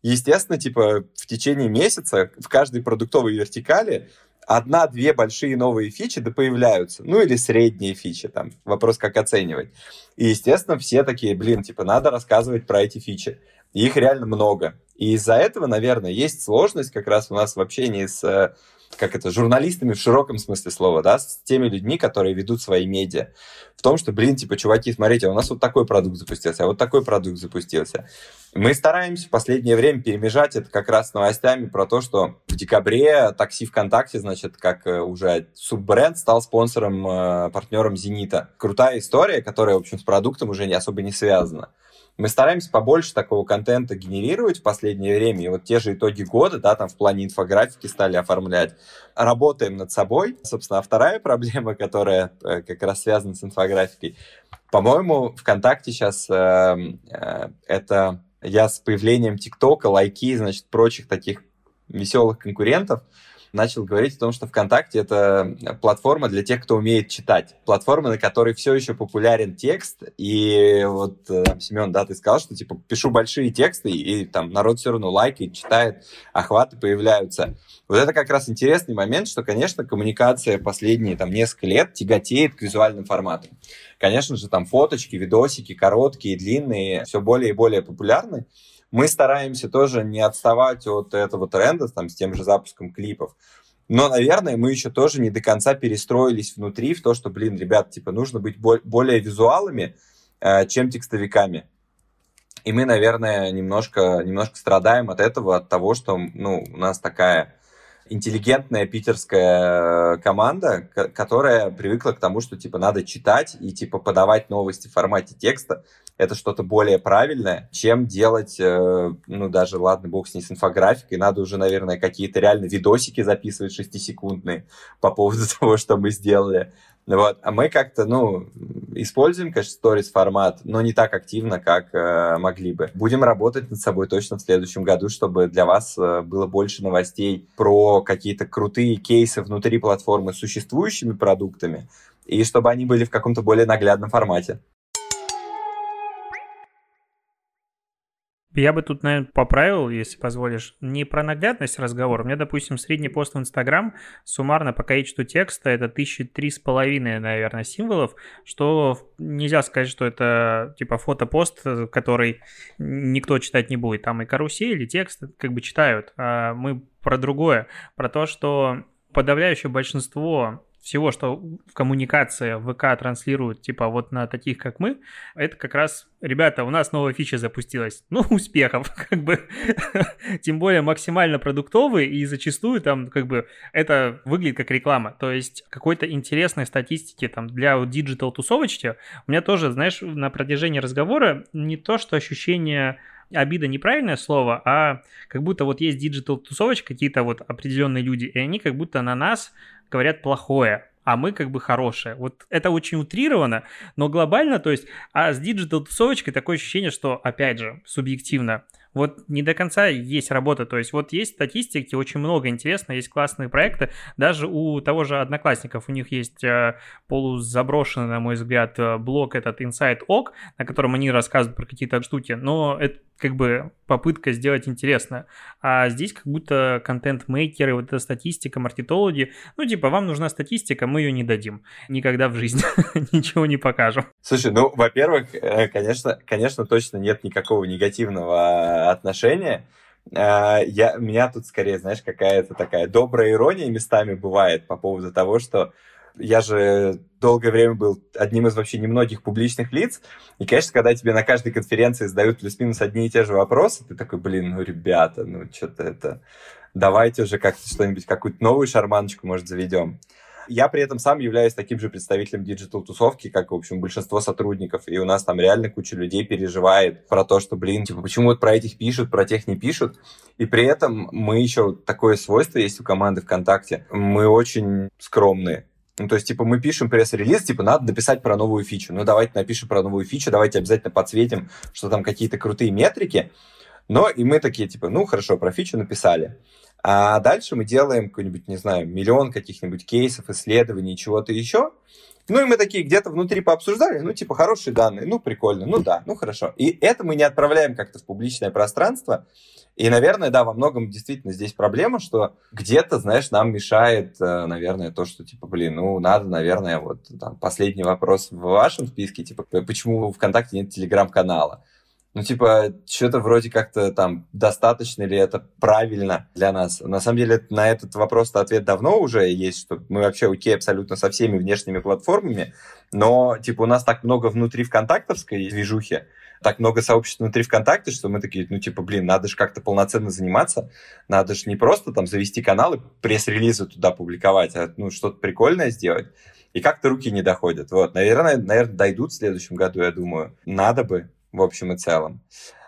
естественно, типа в течение месяца в каждой продуктовой вертикали одна-две большие новые фичи да появляются. Ну или средние фичи, там, вопрос как оценивать. И, естественно, все такие, блин, типа, надо рассказывать про эти фичи. Их реально много. И из-за этого, наверное, есть сложность как раз у нас в общении с э, как это, журналистами в широком смысле слова, да, с теми людьми, которые ведут свои медиа. В том, что, блин, типа, чуваки, смотрите, у нас вот такой продукт запустился, а вот такой продукт запустился. Мы стараемся в последнее время перемежать это как раз с новостями про то, что в декабре такси ВКонтакте, значит, как э, уже суббренд стал спонсором, э, партнером Зенита. Крутая история, которая, в общем, с продуктом уже не особо не связана. Мы стараемся побольше такого контента генерировать в последнее время. И вот те же итоги года, да, там в плане инфографики стали оформлять. Работаем над собой. Собственно, а вторая проблема, которая э, как раз связана с инфографикой. По-моему, ВКонтакте сейчас э, э, это я с появлением ТикТока, лайки, значит, прочих таких веселых конкурентов, начал говорить о том, что ВКонтакте это платформа для тех, кто умеет читать. Платформа, на которой все еще популярен текст. И вот э, там, Семен, да, ты сказал, что типа пишу большие тексты, и там народ все равно лайкает, читает, охваты появляются. Вот это как раз интересный момент, что, конечно, коммуникация последние там несколько лет тяготеет к визуальным форматам. Конечно же, там фоточки, видосики, короткие, длинные, все более и более популярны. Мы стараемся тоже не отставать от этого тренда там, с тем же запуском клипов. Но, наверное, мы еще тоже не до конца перестроились внутри в то, что, блин, ребят, типа, нужно быть более визуалами, э, чем текстовиками. И мы, наверное, немножко, немножко страдаем от этого, от того, что ну, у нас такая интеллигентная питерская команда, которая привыкла к тому, что типа надо читать и типа подавать новости в формате текста. Это что-то более правильное, чем делать, э, ну даже ладно, бог с ней с инфографикой, надо уже, наверное, какие-то реально видосики записывать шестисекундные по поводу того, что мы сделали. Вот. А мы как-то, ну, используем, конечно, сторис формат, но не так активно, как э, могли бы. Будем работать над собой точно в следующем году, чтобы для вас э, было больше новостей про какие-то крутые кейсы внутри платформы с существующими продуктами, и чтобы они были в каком-то более наглядном формате. Я бы тут, наверное, поправил, если позволишь, не про наглядность разговора. У меня, допустим, средний пост в Инстаграм суммарно по количеству текста это тысячи три с половиной, наверное, символов, что нельзя сказать, что это типа фотопост, который никто читать не будет. Там и карусель, и текст как бы читают. А мы про другое, про то, что подавляющее большинство всего, что в коммуникации ВК транслируют, типа вот на таких, как мы, это как раз, ребята, у нас новая фича запустилась. Ну, успехов, как бы. Тем более максимально продуктовый, и зачастую там, как бы, это выглядит как реклама. То есть какой-то интересной статистики там для диджитал-тусовочки у меня тоже, знаешь, на протяжении разговора не то, что ощущение обида неправильное слово, а как будто вот есть диджитал тусовочка, какие-то вот определенные люди, и они как будто на нас говорят плохое, а мы как бы хорошие. Вот это очень утрировано, но глобально, то есть, а с диджитал тусовочкой такое ощущение, что, опять же, субъективно, вот не до конца есть работа. То есть вот есть статистики, очень много интересно, есть классные проекты. Даже у того же Одноклассников у них есть э, полузаброшенный, на мой взгляд, э, блог этот Inside OK, на котором они рассказывают про какие-то штуки. Но это как бы попытка сделать интересно. А здесь как будто контент-мейкеры, вот эта статистика, маркетологи, ну типа вам нужна статистика, мы ее не дадим. Никогда в жизни ничего не покажем. Слушай, ну, во-первых, э, конечно, конечно, точно нет никакого негативного отношения. А, я, меня тут скорее, знаешь, какая-то такая добрая ирония местами бывает по поводу того, что я же долгое время был одним из вообще немногих публичных лиц. И, конечно, когда тебе на каждой конференции задают плюс-минус одни и те же вопросы, ты такой, блин, ну, ребята, ну, что-то это... Давайте уже как-то что-нибудь, какую-то новую шарманочку, может, заведем. Я при этом сам являюсь таким же представителем диджитал-тусовки, как, в общем, большинство сотрудников. И у нас там реально куча людей переживает про то, что, блин, типа, почему вот про этих пишут, про тех не пишут. И при этом мы еще, такое свойство есть у команды ВКонтакте, мы очень скромные. Ну, то есть, типа, мы пишем пресс-релиз, типа, надо написать про новую фичу. Ну, давайте напишем про новую фичу, давайте обязательно подсветим, что там какие-то крутые метрики. Но и мы такие, типа, ну, хорошо, про фичу написали. А дальше мы делаем какой-нибудь, не знаю, миллион каких-нибудь кейсов, исследований, чего-то еще. Ну, и мы такие где-то внутри пообсуждали, ну, типа, хорошие данные, ну, прикольно, ну, да, ну, хорошо. И это мы не отправляем как-то в публичное пространство. И, наверное, да, во многом действительно здесь проблема, что где-то, знаешь, нам мешает, э, наверное, то, что, типа, блин, ну, надо, наверное, вот там последний вопрос в вашем списке, типа, почему в ВКонтакте нет телеграм-канала? Ну, типа, что-то вроде как-то там достаточно ли это правильно для нас. На самом деле, на этот вопрос ответ давно уже есть, что мы вообще окей абсолютно со всеми внешними платформами, но, типа, у нас так много внутри ВКонтактовской движухи, так много сообществ внутри ВКонтакте, что мы такие, ну, типа, блин, надо же как-то полноценно заниматься, надо же не просто там завести канал и пресс-релизы туда публиковать, а, ну, что-то прикольное сделать. И как-то руки не доходят. Вот, наверное, наверное, дойдут в следующем году, я думаю. Надо бы в общем и целом.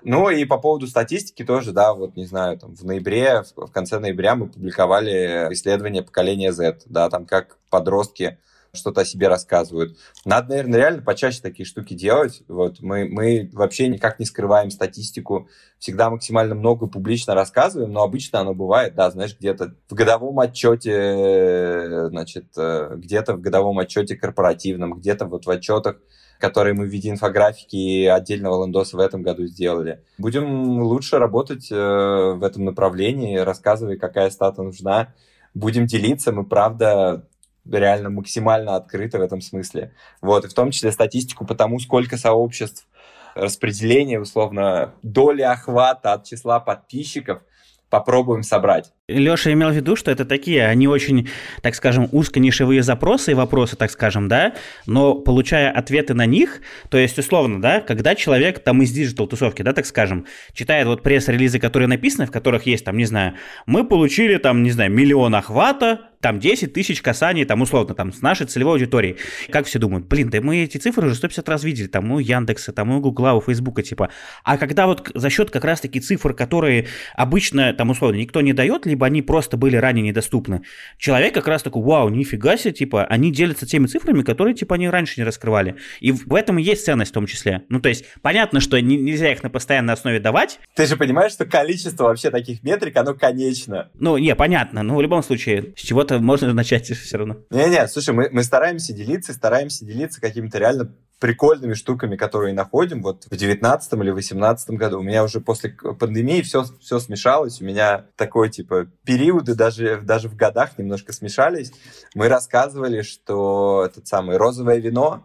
Ну и по поводу статистики тоже, да, вот не знаю, там в ноябре, в конце ноября мы публиковали исследование поколения Z, да, там как подростки что-то о себе рассказывают. Надо, наверное, реально почаще такие штуки делать. Вот мы, мы вообще никак не скрываем статистику, всегда максимально много публично рассказываем, но обычно оно бывает, да, знаешь, где-то в годовом отчете, значит, э, где-то в годовом отчете корпоративном, где-то вот в отчетах которые мы в виде инфографики отдельного лендоса в этом году сделали. Будем лучше работать э, в этом направлении, рассказывай, какая стата нужна. Будем делиться, мы, правда, реально максимально открыты в этом смысле. Вот, и в том числе статистику по тому, сколько сообществ, распределение, условно, доли охвата от числа подписчиков попробуем собрать. Леша имел в виду, что это такие, они очень, так скажем, узконишевые запросы и вопросы, так скажем, да, но получая ответы на них, то есть, условно, да, когда человек там из диджитал-тусовки, да, так скажем, читает вот пресс-релизы, которые написаны, в которых есть, там, не знаю, мы получили, там, не знаю, миллион охвата, там 10 тысяч касаний, там, условно, там, с нашей целевой аудиторией. Как все думают, блин, да мы эти цифры уже 150 раз видели, там, у Яндекса, там, у Гугла, у Фейсбука, типа. А когда вот за счет как раз-таки цифр, которые обычно, там, условно, никто не дает, либо они просто были ранее недоступны, человек как раз такой, вау, нифига себе, типа, они делятся теми цифрами, которые, типа, они раньше не раскрывали. И в этом и есть ценность в том числе. Ну, то есть, понятно, что нельзя их на постоянной основе давать. Ты же понимаешь, что количество вообще таких метрик, оно конечно. Ну, не, понятно, но в любом случае, с чего-то можно начать все равно. Не-не, слушай, мы, мы стараемся делиться, стараемся делиться какими-то реально прикольными штуками, которые находим. Вот в 19 или 18 году у меня уже после пандемии все, все смешалось. У меня такой, типа, периоды даже, даже в годах немножко смешались. Мы рассказывали, что этот самый розовое вино,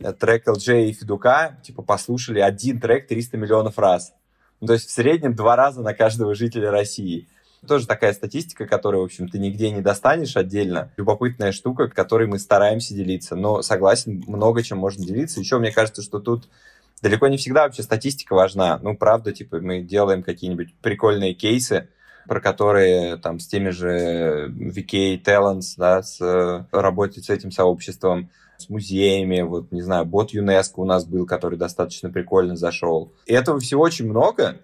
э, трек LJ и Федука, типа, послушали один трек 300 миллионов раз. Ну, то есть в среднем два раза на каждого жителя России. Тоже такая статистика, которую, в общем, ты нигде не достанешь отдельно. Любопытная штука, которой мы стараемся делиться. Но согласен, много чем можно делиться. Еще мне кажется, что тут далеко не всегда вообще статистика важна. Ну, правда, типа, мы делаем какие-нибудь прикольные кейсы, про которые там с теми же VK Talents, да, с работать с этим сообществом, с музеями, вот, не знаю, бот ЮНЕСКО у нас был, который достаточно прикольно зашел. И этого всего очень много,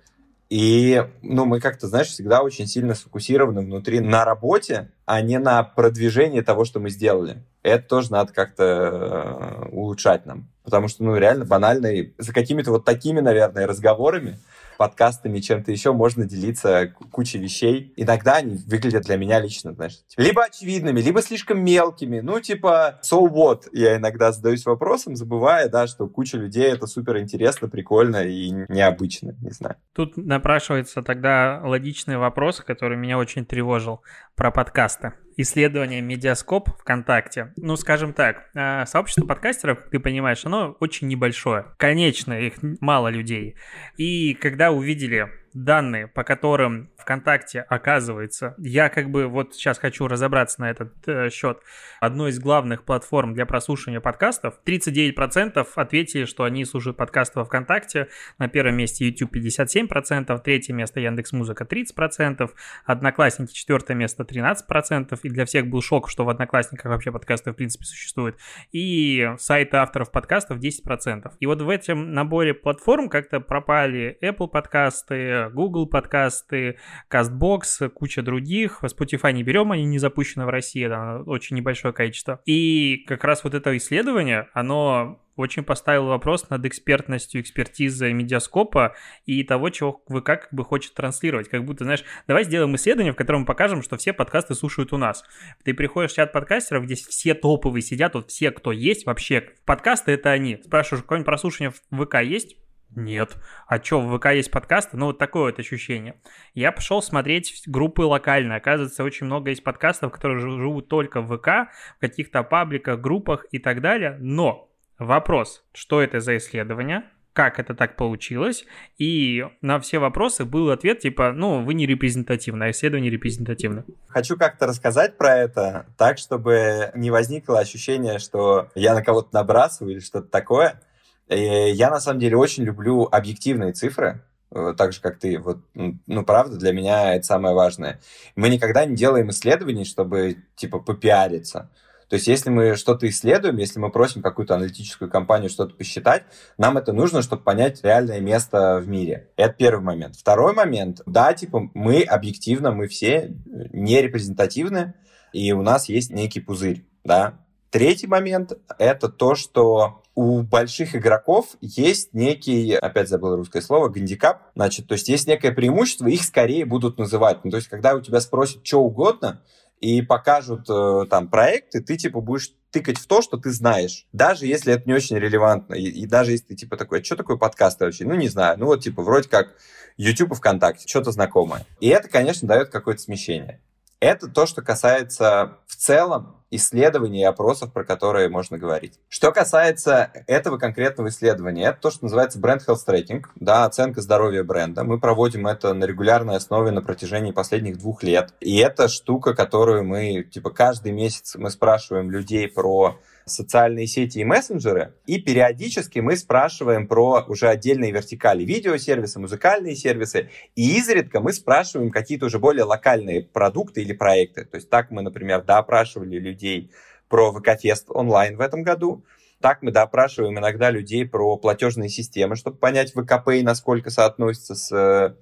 и, ну, мы как-то, знаешь, всегда очень сильно сфокусированы внутри на работе, а не на продвижении того, что мы сделали. Это тоже надо как-то э, улучшать нам. Потому что, ну, реально банально, за какими-то вот такими, наверное, разговорами подкастами, чем-то еще можно делиться кучей вещей. Иногда они выглядят для меня лично, знаешь, либо очевидными, либо слишком мелкими. Ну, типа, so what? Я иногда задаюсь вопросом, забывая, да, что куча людей это супер интересно, прикольно и необычно, не знаю. Тут напрашивается тогда логичный вопрос, который меня очень тревожил про подкасты исследование Медиаскоп ВКонтакте. Ну, скажем так, э, сообщество подкастеров, ты понимаешь, оно очень небольшое. Конечно, их мало людей. И когда увидели данные, по которым ВКонтакте, оказывается, я как бы вот сейчас хочу разобраться на этот э, счет, одной из главных платформ для прослушивания подкастов, 39% ответили, что они слушают подкасты во ВКонтакте, на первом месте YouTube 57%, третье место Яндекс Музыка 30%, Одноклассники четвертое место 13%, и для всех был шок, что в Одноклассниках вообще подкасты в принципе существуют, и сайты авторов подкастов 10%. И вот в этом наборе платформ как-то пропали Apple подкасты, Google подкасты, CastBox, куча других. Spotify не берем, они не запущены в России, да, очень небольшое количество. И как раз вот это исследование, оно очень поставил вопрос над экспертностью, экспертизой медиаскопа и того, чего вы как бы хочет транслировать. Как будто, знаешь, давай сделаем исследование, в котором мы покажем, что все подкасты слушают у нас. Ты приходишь в чат подкастеров, где все топовые сидят, вот все, кто есть вообще. Подкасты — это они. Спрашиваешь, какое-нибудь прослушивание в ВК есть? Нет. А что, в ВК есть подкасты? Ну, вот такое вот ощущение. Я пошел смотреть группы локальные. Оказывается, очень много есть подкастов, которые живут только в ВК, в каких-то пабликах, группах и так далее. Но вопрос, что это за исследование? как это так получилось, и на все вопросы был ответ типа, ну, вы не репрезентативны, а исследование репрезентативно. Хочу как-то рассказать про это так, чтобы не возникло ощущение, что я на кого-то набрасываю или что-то такое. Э, я, на самом деле, очень люблю объективные цифры, э, так же, как ты. Вот, ну, правда, для меня это самое важное. Мы никогда не делаем исследований, чтобы, типа, попиариться. То есть, если мы что-то исследуем, если мы просим какую-то аналитическую компанию что-то посчитать, нам это нужно, чтобы понять реальное место в мире. Это первый момент. Второй момент. Да, типа, мы объективно, мы все не репрезентативны, и у нас есть некий пузырь, да, Третий момент — это то, что у больших игроков есть некий, опять забыл русское слово, гандикап, значит, то есть есть некое преимущество, их скорее будут называть. Ну, то есть когда у тебя спросят что угодно, и покажут э, там проекты, ты типа будешь тыкать в то, что ты знаешь, даже если это не очень релевантно, и, и даже если ты типа такой, а что такое подкаст вообще? Ну, не знаю, ну вот типа вроде как YouTube и ВКонтакте, что-то знакомое. И это, конечно, дает какое-то смещение. Это то, что касается в целом исследований и опросов, про которые можно говорить. Что касается этого конкретного исследования, это то, что называется бренд health tracking, да, оценка здоровья бренда. Мы проводим это на регулярной основе на протяжении последних двух лет. И это штука, которую мы, типа, каждый месяц мы спрашиваем людей про социальные сети и мессенджеры, и периодически мы спрашиваем про уже отдельные вертикали, видеосервисы, музыкальные сервисы, и изредка мы спрашиваем какие-то уже более локальные продукты или проекты. То есть так мы, например, допрашивали людей про ВК-фест онлайн в этом году, так мы допрашиваем иногда людей про платежные системы, чтобы понять ВКП и насколько соотносится с э,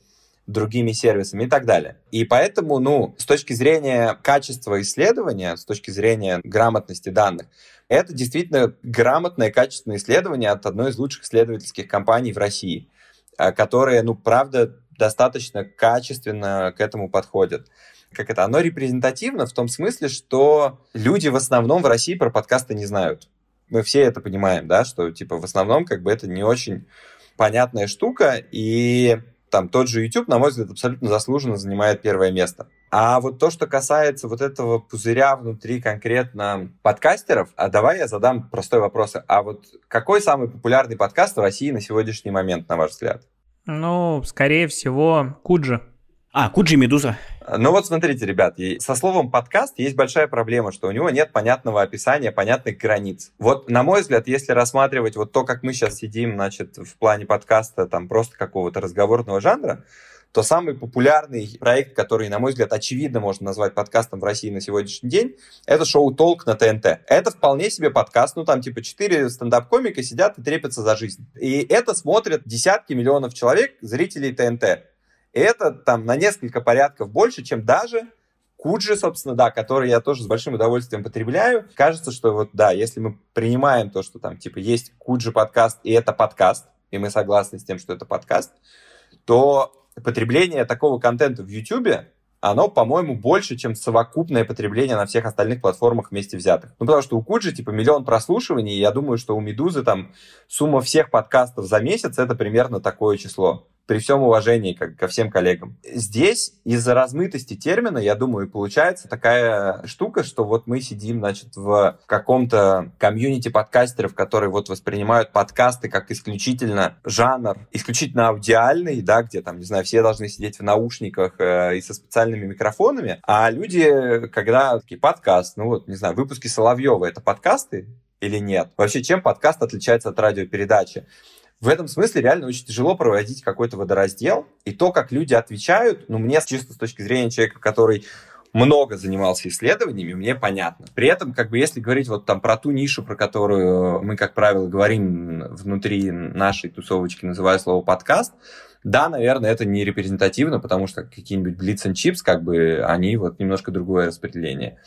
другими сервисами и так далее. И поэтому, ну, с точки зрения качества исследования, с точки зрения грамотности данных, это действительно грамотное, качественное исследование от одной из лучших исследовательских компаний в России, э, которые, ну, правда, достаточно качественно к этому подходят. Как это? Оно репрезентативно в том смысле, что люди в основном в России про подкасты не знают. Мы все это понимаем, да, что, типа, в основном, как бы, это не очень понятная штука, и там тот же YouTube, на мой взгляд, абсолютно заслуженно занимает первое место. А вот то, что касается вот этого пузыря внутри конкретно подкастеров, а давай я задам простой вопрос. А вот какой самый популярный подкаст в России на сегодняшний момент, на ваш взгляд? Ну, скорее всего, Куджи. А, Куджи Медуза. Ну вот смотрите, ребят, со словом подкаст есть большая проблема, что у него нет понятного описания, понятных границ. Вот, на мой взгляд, если рассматривать вот то, как мы сейчас сидим, значит, в плане подкаста, там просто какого-то разговорного жанра, то самый популярный проект, который, на мой взгляд, очевидно можно назвать подкастом в России на сегодняшний день, это шоу «Толк» на ТНТ. Это вполне себе подкаст, ну там типа четыре стендап-комика сидят и трепятся за жизнь. И это смотрят десятки миллионов человек, зрителей ТНТ. Это там на несколько порядков больше, чем даже Куджи, собственно, да, который я тоже с большим удовольствием потребляю. Кажется, что вот, да, если мы принимаем то, что там, типа, есть Куджи подкаст, и это подкаст, и мы согласны с тем, что это подкаст, то потребление такого контента в YouTube, оно, по-моему, больше, чем совокупное потребление на всех остальных платформах вместе взятых. Ну, потому что у Куджи, типа, миллион прослушиваний, и я думаю, что у Медузы там сумма всех подкастов за месяц это примерно такое число при всем уважении как, ко всем коллегам. Здесь из-за размытости термина, я думаю, получается такая штука, что вот мы сидим, значит, в каком-то комьюнити подкастеров, которые вот воспринимают подкасты как исключительно жанр, исключительно аудиальный, да, где там, не знаю, все должны сидеть в наушниках э, и со специальными микрофонами, а люди, когда такие подкаст, ну вот, не знаю, выпуски Соловьева, это подкасты или нет? Вообще, чем подкаст отличается от радиопередачи? В этом смысле реально очень тяжело проводить какой-то водораздел. И то, как люди отвечают, ну, мне чисто с точки зрения человека, который много занимался исследованиями, мне понятно. При этом, как бы, если говорить вот там про ту нишу, про которую мы, как правило, говорим внутри нашей тусовочки, называя слово подкаст, да, наверное, это не репрезентативно, потому что какие-нибудь Blitz and Chips, как бы, они вот немножко другое распределение.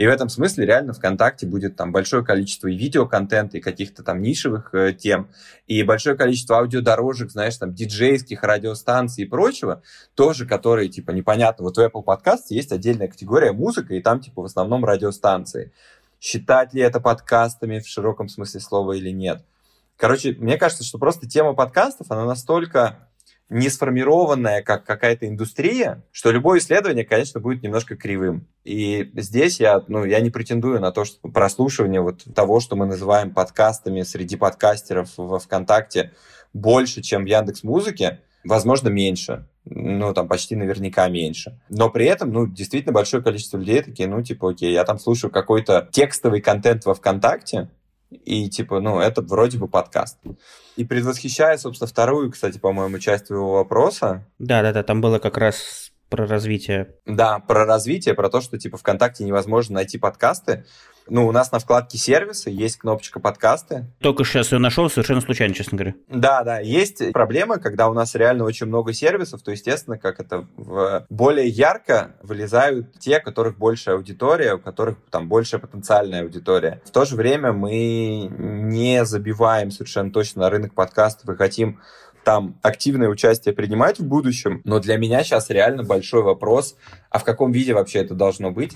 И в этом смысле реально ВКонтакте будет там большое количество и видеоконтента, и каких-то там нишевых э, тем, и большое количество аудиодорожек, знаешь, там диджейских, радиостанций и прочего, тоже, которые, типа, непонятно. Вот в Apple Podcast есть отдельная категория музыка, и там, типа, в основном радиостанции. Считать ли это подкастами в широком смысле слова или нет? Короче, мне кажется, что просто тема подкастов, она настолько не сформированная как какая-то индустрия, что любое исследование, конечно, будет немножко кривым. И здесь я, ну, я не претендую на то, что прослушивание вот того, что мы называем подкастами среди подкастеров во ВКонтакте, больше, чем в Яндекс Музыке, возможно, меньше. Ну, там почти наверняка меньше. Но при этом, ну, действительно большое количество людей такие, ну, типа, окей, я там слушаю какой-то текстовый контент во ВКонтакте, и типа, ну, это вроде бы подкаст. И предвосхищая, собственно, вторую, кстати, по-моему, часть твоего вопроса. Да-да-да, там было как раз про развитие. Да, про развитие, про то, что типа ВКонтакте невозможно найти подкасты. Ну, у нас на вкладке сервисы есть кнопочка подкасты. Только сейчас ее нашел совершенно случайно, честно говоря. Да, да, есть проблема, когда у нас реально очень много сервисов, то, естественно, как это в... более ярко вылезают те, у которых большая аудитория, у которых там большая потенциальная аудитория. В то же время мы не забиваем совершенно точно на рынок подкастов и хотим там активное участие принимать в будущем. Но для меня сейчас реально большой вопрос, а в каком виде вообще это должно быть?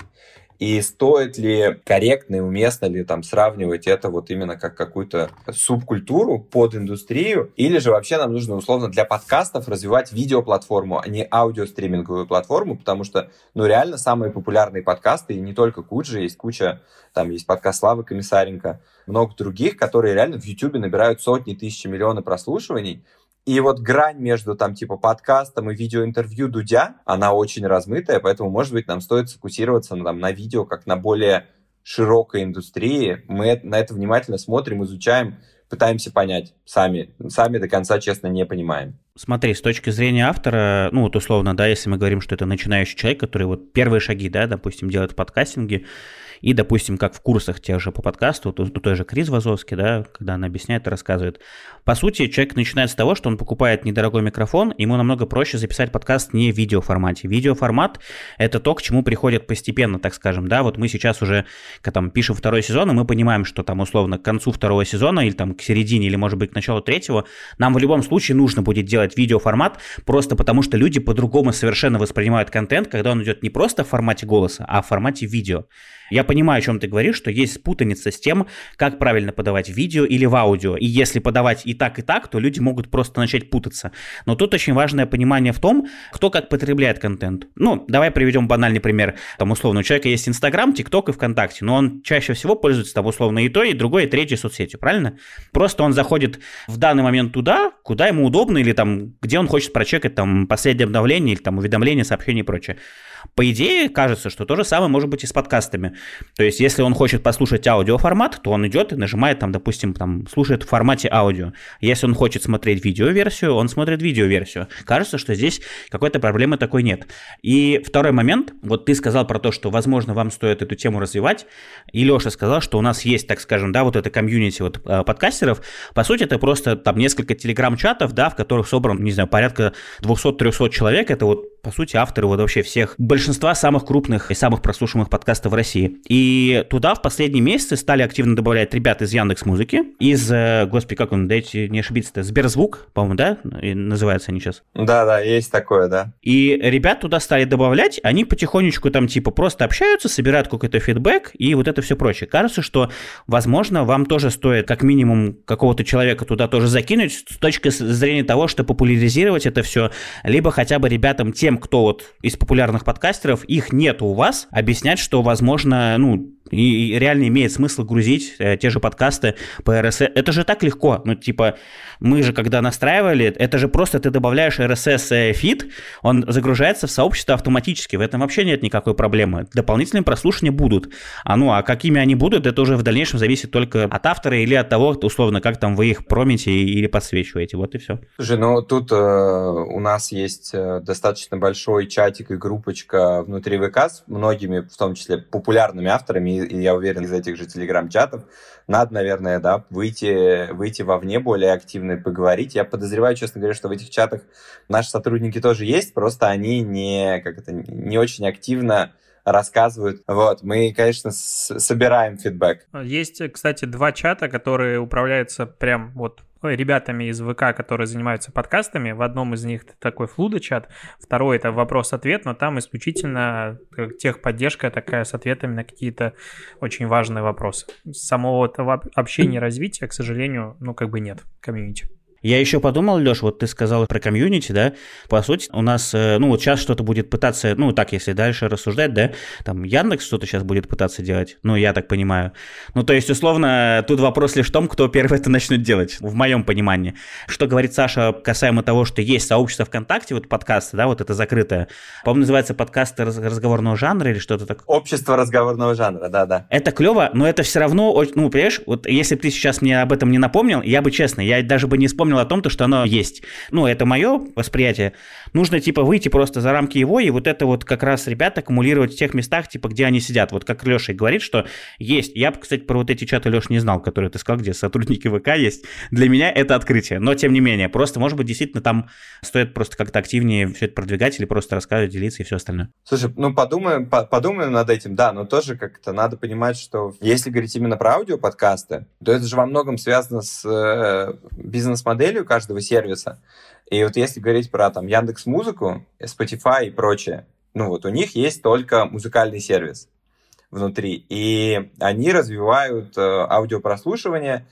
И стоит ли корректно и уместно ли там сравнивать это вот именно как какую-то субкультуру под индустрию, или же вообще нам нужно условно для подкастов развивать видеоплатформу, а не аудиостриминговую платформу, потому что, ну, реально самые популярные подкасты, и не только Куджи, есть куча, там есть подкаст Славы Комиссаренко, много других, которые реально в YouTube набирают сотни тысяч миллионы прослушиваний, и вот грань между там типа подкастом и видеоинтервью Дудя, она очень размытая, поэтому, может быть, нам стоит сфокусироваться на, там, на видео как на более широкой индустрии. Мы на это внимательно смотрим, изучаем, пытаемся понять сами. Сами до конца, честно, не понимаем. Смотри, с точки зрения автора, ну вот условно, да, если мы говорим, что это начинающий человек, который вот первые шаги, да, допустим, делает в подкастинге, и, допустим, как в курсах тех же по подкасту, у той же Крис Вазовский, да, когда она объясняет и рассказывает. По сути, человек начинает с того, что он покупает недорогой микрофон, ему намного проще записать подкаст не в видеоформате. Видеоформат — это то, к чему приходят постепенно, так скажем, да, вот мы сейчас уже, там пишем второй сезон, и мы понимаем, что там условно к концу второго сезона или там к середине, или может быть к началу третьего, нам в любом случае нужно будет делать видеоформат, просто потому что люди по-другому совершенно воспринимают контент, когда он идет не просто в формате голоса, а в формате видео. Я понимаю, о чем ты говоришь, что есть путаница с тем, как правильно подавать в видео или в аудио. И если подавать и так, и так, то люди могут просто начать путаться. Но тут очень важное понимание в том, кто как потребляет контент. Ну, давай приведем банальный пример. Там, условно, у человека есть Инстаграм, ТикТок и ВКонтакте, но он чаще всего пользуется там, условно, и той, и другой, и третьей соцсетью, правильно? Просто он заходит в данный момент туда, куда ему удобно, или там, где он хочет прочекать там последнее обновление, или там уведомления, сообщения и прочее. По идее, кажется, что то же самое может быть и с подкастами. То есть, если он хочет послушать аудиоформат, то он идет и нажимает там, допустим, там, слушает в формате аудио. Если он хочет смотреть видеоверсию, он смотрит видеоверсию. Кажется, что здесь какой-то проблемы такой нет. И второй момент, вот ты сказал про то, что, возможно, вам стоит эту тему развивать, и Леша сказал, что у нас есть, так скажем, да, вот это комьюнити вот э, подкастеров. По сути, это просто там несколько телеграм-чатов, да, в которых собран, не знаю, порядка 200-300 человек. Это вот, по сути, авторы вот вообще всех большинства самых крупных и самых прослушиваемых подкастов в России. И туда в последние месяцы стали активно добавлять ребят из Яндекс Музыки, из, э, господи, как он, дайте не ошибиться-то, Сберзвук, по-моему, да, и называются они сейчас? Да-да, есть такое, да. И ребят туда стали добавлять, они потихонечку там типа просто общаются, собирают какой-то фидбэк и вот это все прочее. Кажется, что, возможно, вам тоже стоит как минимум какого-то человека туда тоже закинуть с точки зрения того, что популяризировать это все, либо хотя бы ребятам, тем, кто вот из популярных подкастеров, их нет у вас, объяснять, что, возможно, ну, и, реально имеет смысл грузить э, те же подкасты по RSS. Это же так легко. Ну, типа, мы же когда настраивали, это же просто ты добавляешь RSS фид, он загружается в сообщество автоматически. В этом вообще нет никакой проблемы. Дополнительные прослушивания будут. А ну, а какими они будут, это уже в дальнейшем зависит только от автора или от того, условно, как там вы их промите или подсвечиваете. Вот и все. Слушай, ну тут э, у нас есть э, достаточно большой чатик и группочка внутри ВК с многими, в том числе популярными авторами и я уверен, из этих же телеграм-чатов, надо, наверное, да, выйти, выйти вовне более активно и поговорить. Я подозреваю, честно говоря, что в этих чатах наши сотрудники тоже есть, просто они не, как это, не очень активно рассказывают. Вот, мы, конечно, собираем фидбэк. Есть, кстати, два чата, которые управляются прям вот ребятами из ВК, которые занимаются подкастами. В одном из них такой флудо-чат, второй это вопрос-ответ, но там исключительно техподдержка такая с ответами на какие-то очень важные вопросы. Самого общения и развития, к сожалению, ну как бы нет комьюнити. Я еще подумал, Леш, вот ты сказал про комьюнити, да, по сути, у нас, э, ну, вот сейчас что-то будет пытаться, ну, так, если дальше рассуждать, да, там, Яндекс что-то сейчас будет пытаться делать, ну, я так понимаю. Ну, то есть, условно, тут вопрос лишь в том, кто первый это начнет делать, в моем понимании. Что говорит Саша касаемо того, что есть сообщество ВКонтакте, вот подкасты, да, вот это закрытое, по-моему, называется подкасты разговорного жанра или что-то такое. Общество разговорного жанра, да-да. Это клево, но это все равно, ну, понимаешь, вот если бы ты сейчас мне об этом не напомнил, я бы, честно, я даже бы не вспомнил понял о том, то, что оно есть. Ну, это мое восприятие. Нужно, типа, выйти просто за рамки его, и вот это вот как раз ребят аккумулировать в тех местах, типа, где они сидят. Вот как Леша говорит, что есть. Я, кстати, про вот эти чаты, Леш, не знал, которые ты сказал, где сотрудники ВК есть. Для меня это открытие. Но, тем не менее, просто, может быть, действительно там стоит просто как-то активнее все это продвигать или просто рассказывать, делиться и все остальное. Слушай, ну подумаем, по подумаем над этим, да, но тоже как-то надо понимать, что если говорить именно про аудиоподкасты, то это же во многом связано с э, бизнес-моделью каждого сервиса. И вот если говорить про там Яндекс Музыку, Spotify и прочее, ну вот у них есть только музыкальный сервис внутри, и они развивают э, аудиопрослушивание,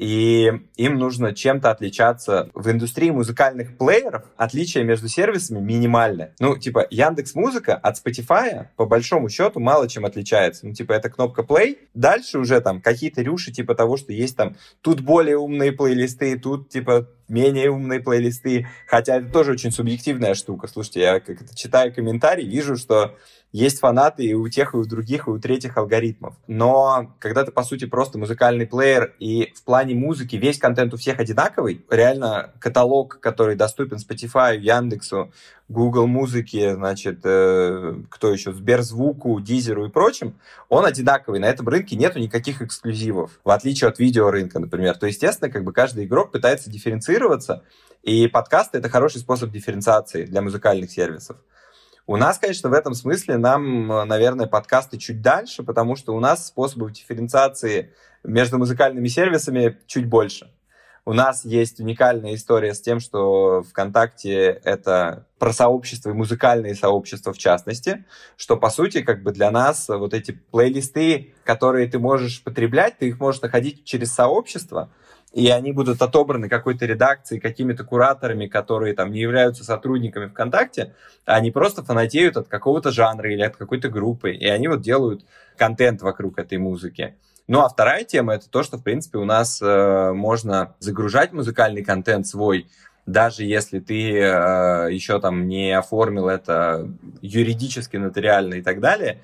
и им нужно чем-то отличаться. В индустрии музыкальных плееров отличие между сервисами минимальное. Ну, типа, Яндекс Музыка от Spotify по большому счету мало чем отличается. Ну, типа, это кнопка play. Дальше уже там какие-то рюши типа того, что есть там тут более умные плейлисты, тут типа менее умные плейлисты. Хотя это тоже очень субъективная штука. Слушайте, я как читаю комментарии, вижу, что есть фанаты и у тех, и у других, и у третьих алгоритмов. Но когда ты, по сути, просто музыкальный плеер, и в плане музыки весь контент у всех одинаковый, реально каталог, который доступен Spotify, Яндексу, Google музыки, значит, э, кто еще, Сберзвуку, Дизеру и прочим, он одинаковый. На этом рынке нету никаких эксклюзивов, в отличие от видеорынка, например. То, естественно, как бы каждый игрок пытается дифференцироваться, и подкасты — это хороший способ дифференциации для музыкальных сервисов. У нас, конечно, в этом смысле нам, наверное, подкасты чуть дальше, потому что у нас способов дифференциации между музыкальными сервисами чуть больше. У нас есть уникальная история с тем, что ВКонтакте это про сообщество и музыкальные сообщества в частности, что, по сути, как бы для нас вот эти плейлисты, которые ты можешь потреблять, ты их можешь находить через сообщество, и они будут отобраны какой-то редакцией, какими-то кураторами, которые там не являются сотрудниками ВКонтакте, а они просто фанатеют от какого-то жанра или от какой-то группы, и они вот делают контент вокруг этой музыки. Ну а вторая тема это то, что в принципе у нас э, можно загружать музыкальный контент свой, даже если ты э, еще там не оформил это юридически, нотариально и так далее.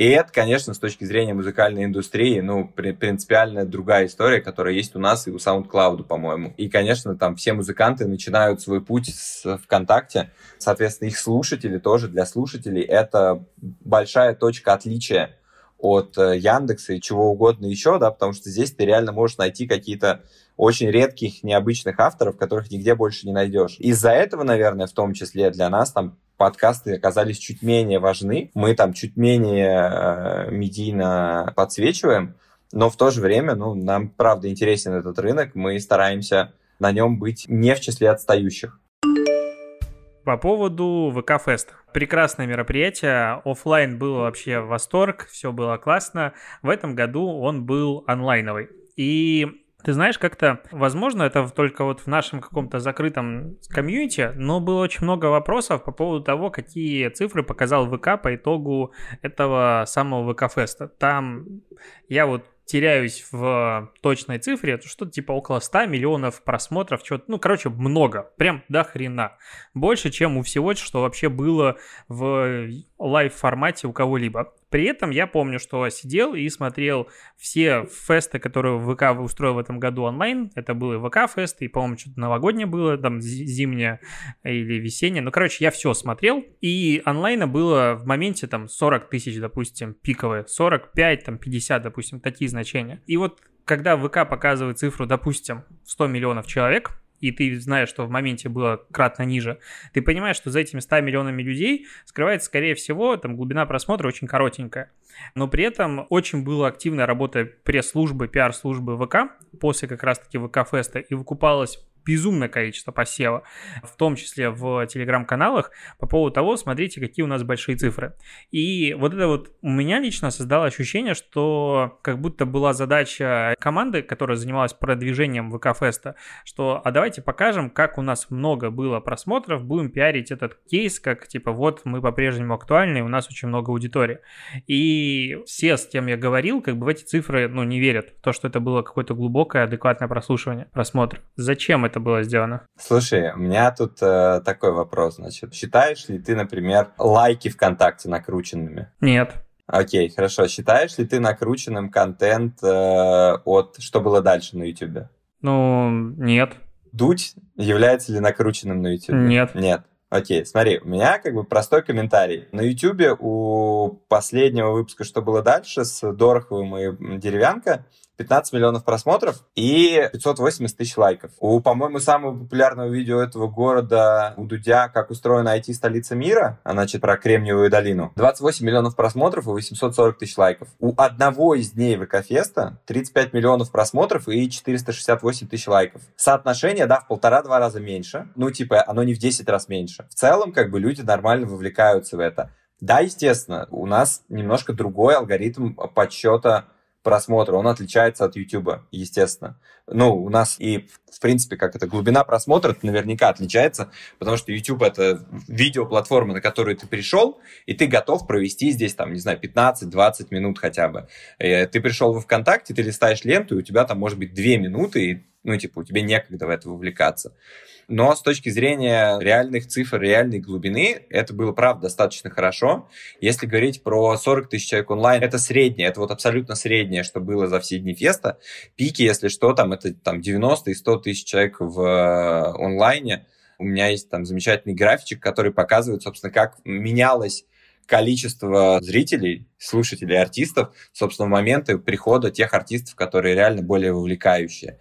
И это, конечно, с точки зрения музыкальной индустрии, ну, при, принципиально другая история, которая есть у нас и у SoundCloud, по-моему. И, конечно, там все музыканты начинают свой путь с ВКонтакте. Соответственно, их слушатели тоже для слушателей это большая точка отличия от э, Яндекса и чего угодно еще, да, потому что здесь ты реально можешь найти какие-то очень редких, необычных авторов, которых нигде больше не найдешь. Из-за этого, наверное, в том числе для нас там подкасты оказались чуть менее важны. Мы там чуть менее э, медийно подсвечиваем, но в то же время, ну, нам правда интересен этот рынок, мы стараемся на нем быть не в числе отстающих. По поводу ВК Феста. Прекрасное мероприятие. Оффлайн был вообще восторг, все было классно. В этом году он был онлайновый. И ты знаешь, как-то, возможно, это только вот в нашем каком-то закрытом комьюнити, но было очень много вопросов по поводу того, какие цифры показал ВК по итогу этого самого ВК-феста. Там я вот теряюсь в точной цифре, это что-то типа около 100 миллионов просмотров, что-то, ну, короче, много, прям до хрена. Больше, чем у всего, что вообще было в лайв-формате у кого-либо. При этом я помню, что сидел и смотрел все фесты, которые ВК устроил в этом году онлайн. Это был и ВК-фест, и, по-моему, что-то новогоднее было, там зимнее или весеннее. Ну, короче, я все смотрел. И онлайна было в моменте там 40 тысяч, допустим, пиковые. 45, там 50, допустим, такие значения. И вот когда ВК показывает цифру, допустим, 100 миллионов человек, и ты знаешь, что в моменте было кратно ниже, ты понимаешь, что за этими 100 миллионами людей скрывается, скорее всего, там глубина просмотра очень коротенькая. Но при этом очень была активная работа пресс-службы, пиар-службы ВК после как раз-таки ВК-феста, и выкупалось безумное количество посева, в том числе в телеграм-каналах, по поводу того, смотрите, какие у нас большие цифры. И вот это вот у меня лично создало ощущение, что как будто была задача команды, которая занималась продвижением ВК-феста, что а давайте покажем, как у нас много было просмотров, будем пиарить этот кейс, как типа вот мы по-прежнему актуальны, у нас очень много аудитории. И все, с кем я говорил, как бы в эти цифры, ну, не верят то, что это было какое-то глубокое, адекватное прослушивание, просмотр. Зачем это было сделано? Слушай, у меня тут э, такой вопрос, значит. Считаешь ли ты, например, лайки ВКонтакте накрученными? Нет. Окей, хорошо. Считаешь ли ты накрученным контент э, от «Что было дальше» на YouTube? Ну, нет. Дудь является ли накрученным на YouTube? Нет. Нет. Окей, смотри, у меня как бы простой комментарий. На YouTube у последнего выпуска «Что было дальше» с Дороховым и Деревянко 15 миллионов просмотров и 580 тысяч лайков. У, по-моему, самого популярного видео этого города у Дудя «Как устроена IT-столица мира», а значит про Кремниевую долину, 28 миллионов просмотров и 840 тысяч лайков. У одного из дней ВК-феста 35 миллионов просмотров и 468 тысяч лайков. Соотношение, да, в полтора-два раза меньше. Ну, типа, оно не в 10 раз меньше. В целом, как бы, люди нормально вовлекаются в это. Да, естественно, у нас немножко другой алгоритм подсчета просмотра, он отличается от YouTube, естественно. Ну, у нас и, в принципе, как это, глубина просмотра наверняка отличается, потому что YouTube — это видеоплатформа, на которую ты пришел, и ты готов провести здесь, там, не знаю, 15-20 минут хотя бы. Э, ты пришел во ВКонтакте, ты листаешь ленту, и у тебя там может быть 2 минуты, и, ну, типа, у тебя некогда в это вовлекаться. Но с точки зрения реальных цифр, реальной глубины, это было, правда, достаточно хорошо. Если говорить про 40 тысяч человек онлайн, это среднее, это вот абсолютно среднее, что было за все дни феста. Пики, если что, там это там 90 и 100 тысяч человек в э, онлайне. У меня есть там замечательный графичек, который показывает, собственно, как менялось количество зрителей, слушателей, артистов, собственно, в моменты прихода тех артистов, которые реально более вовлекающие.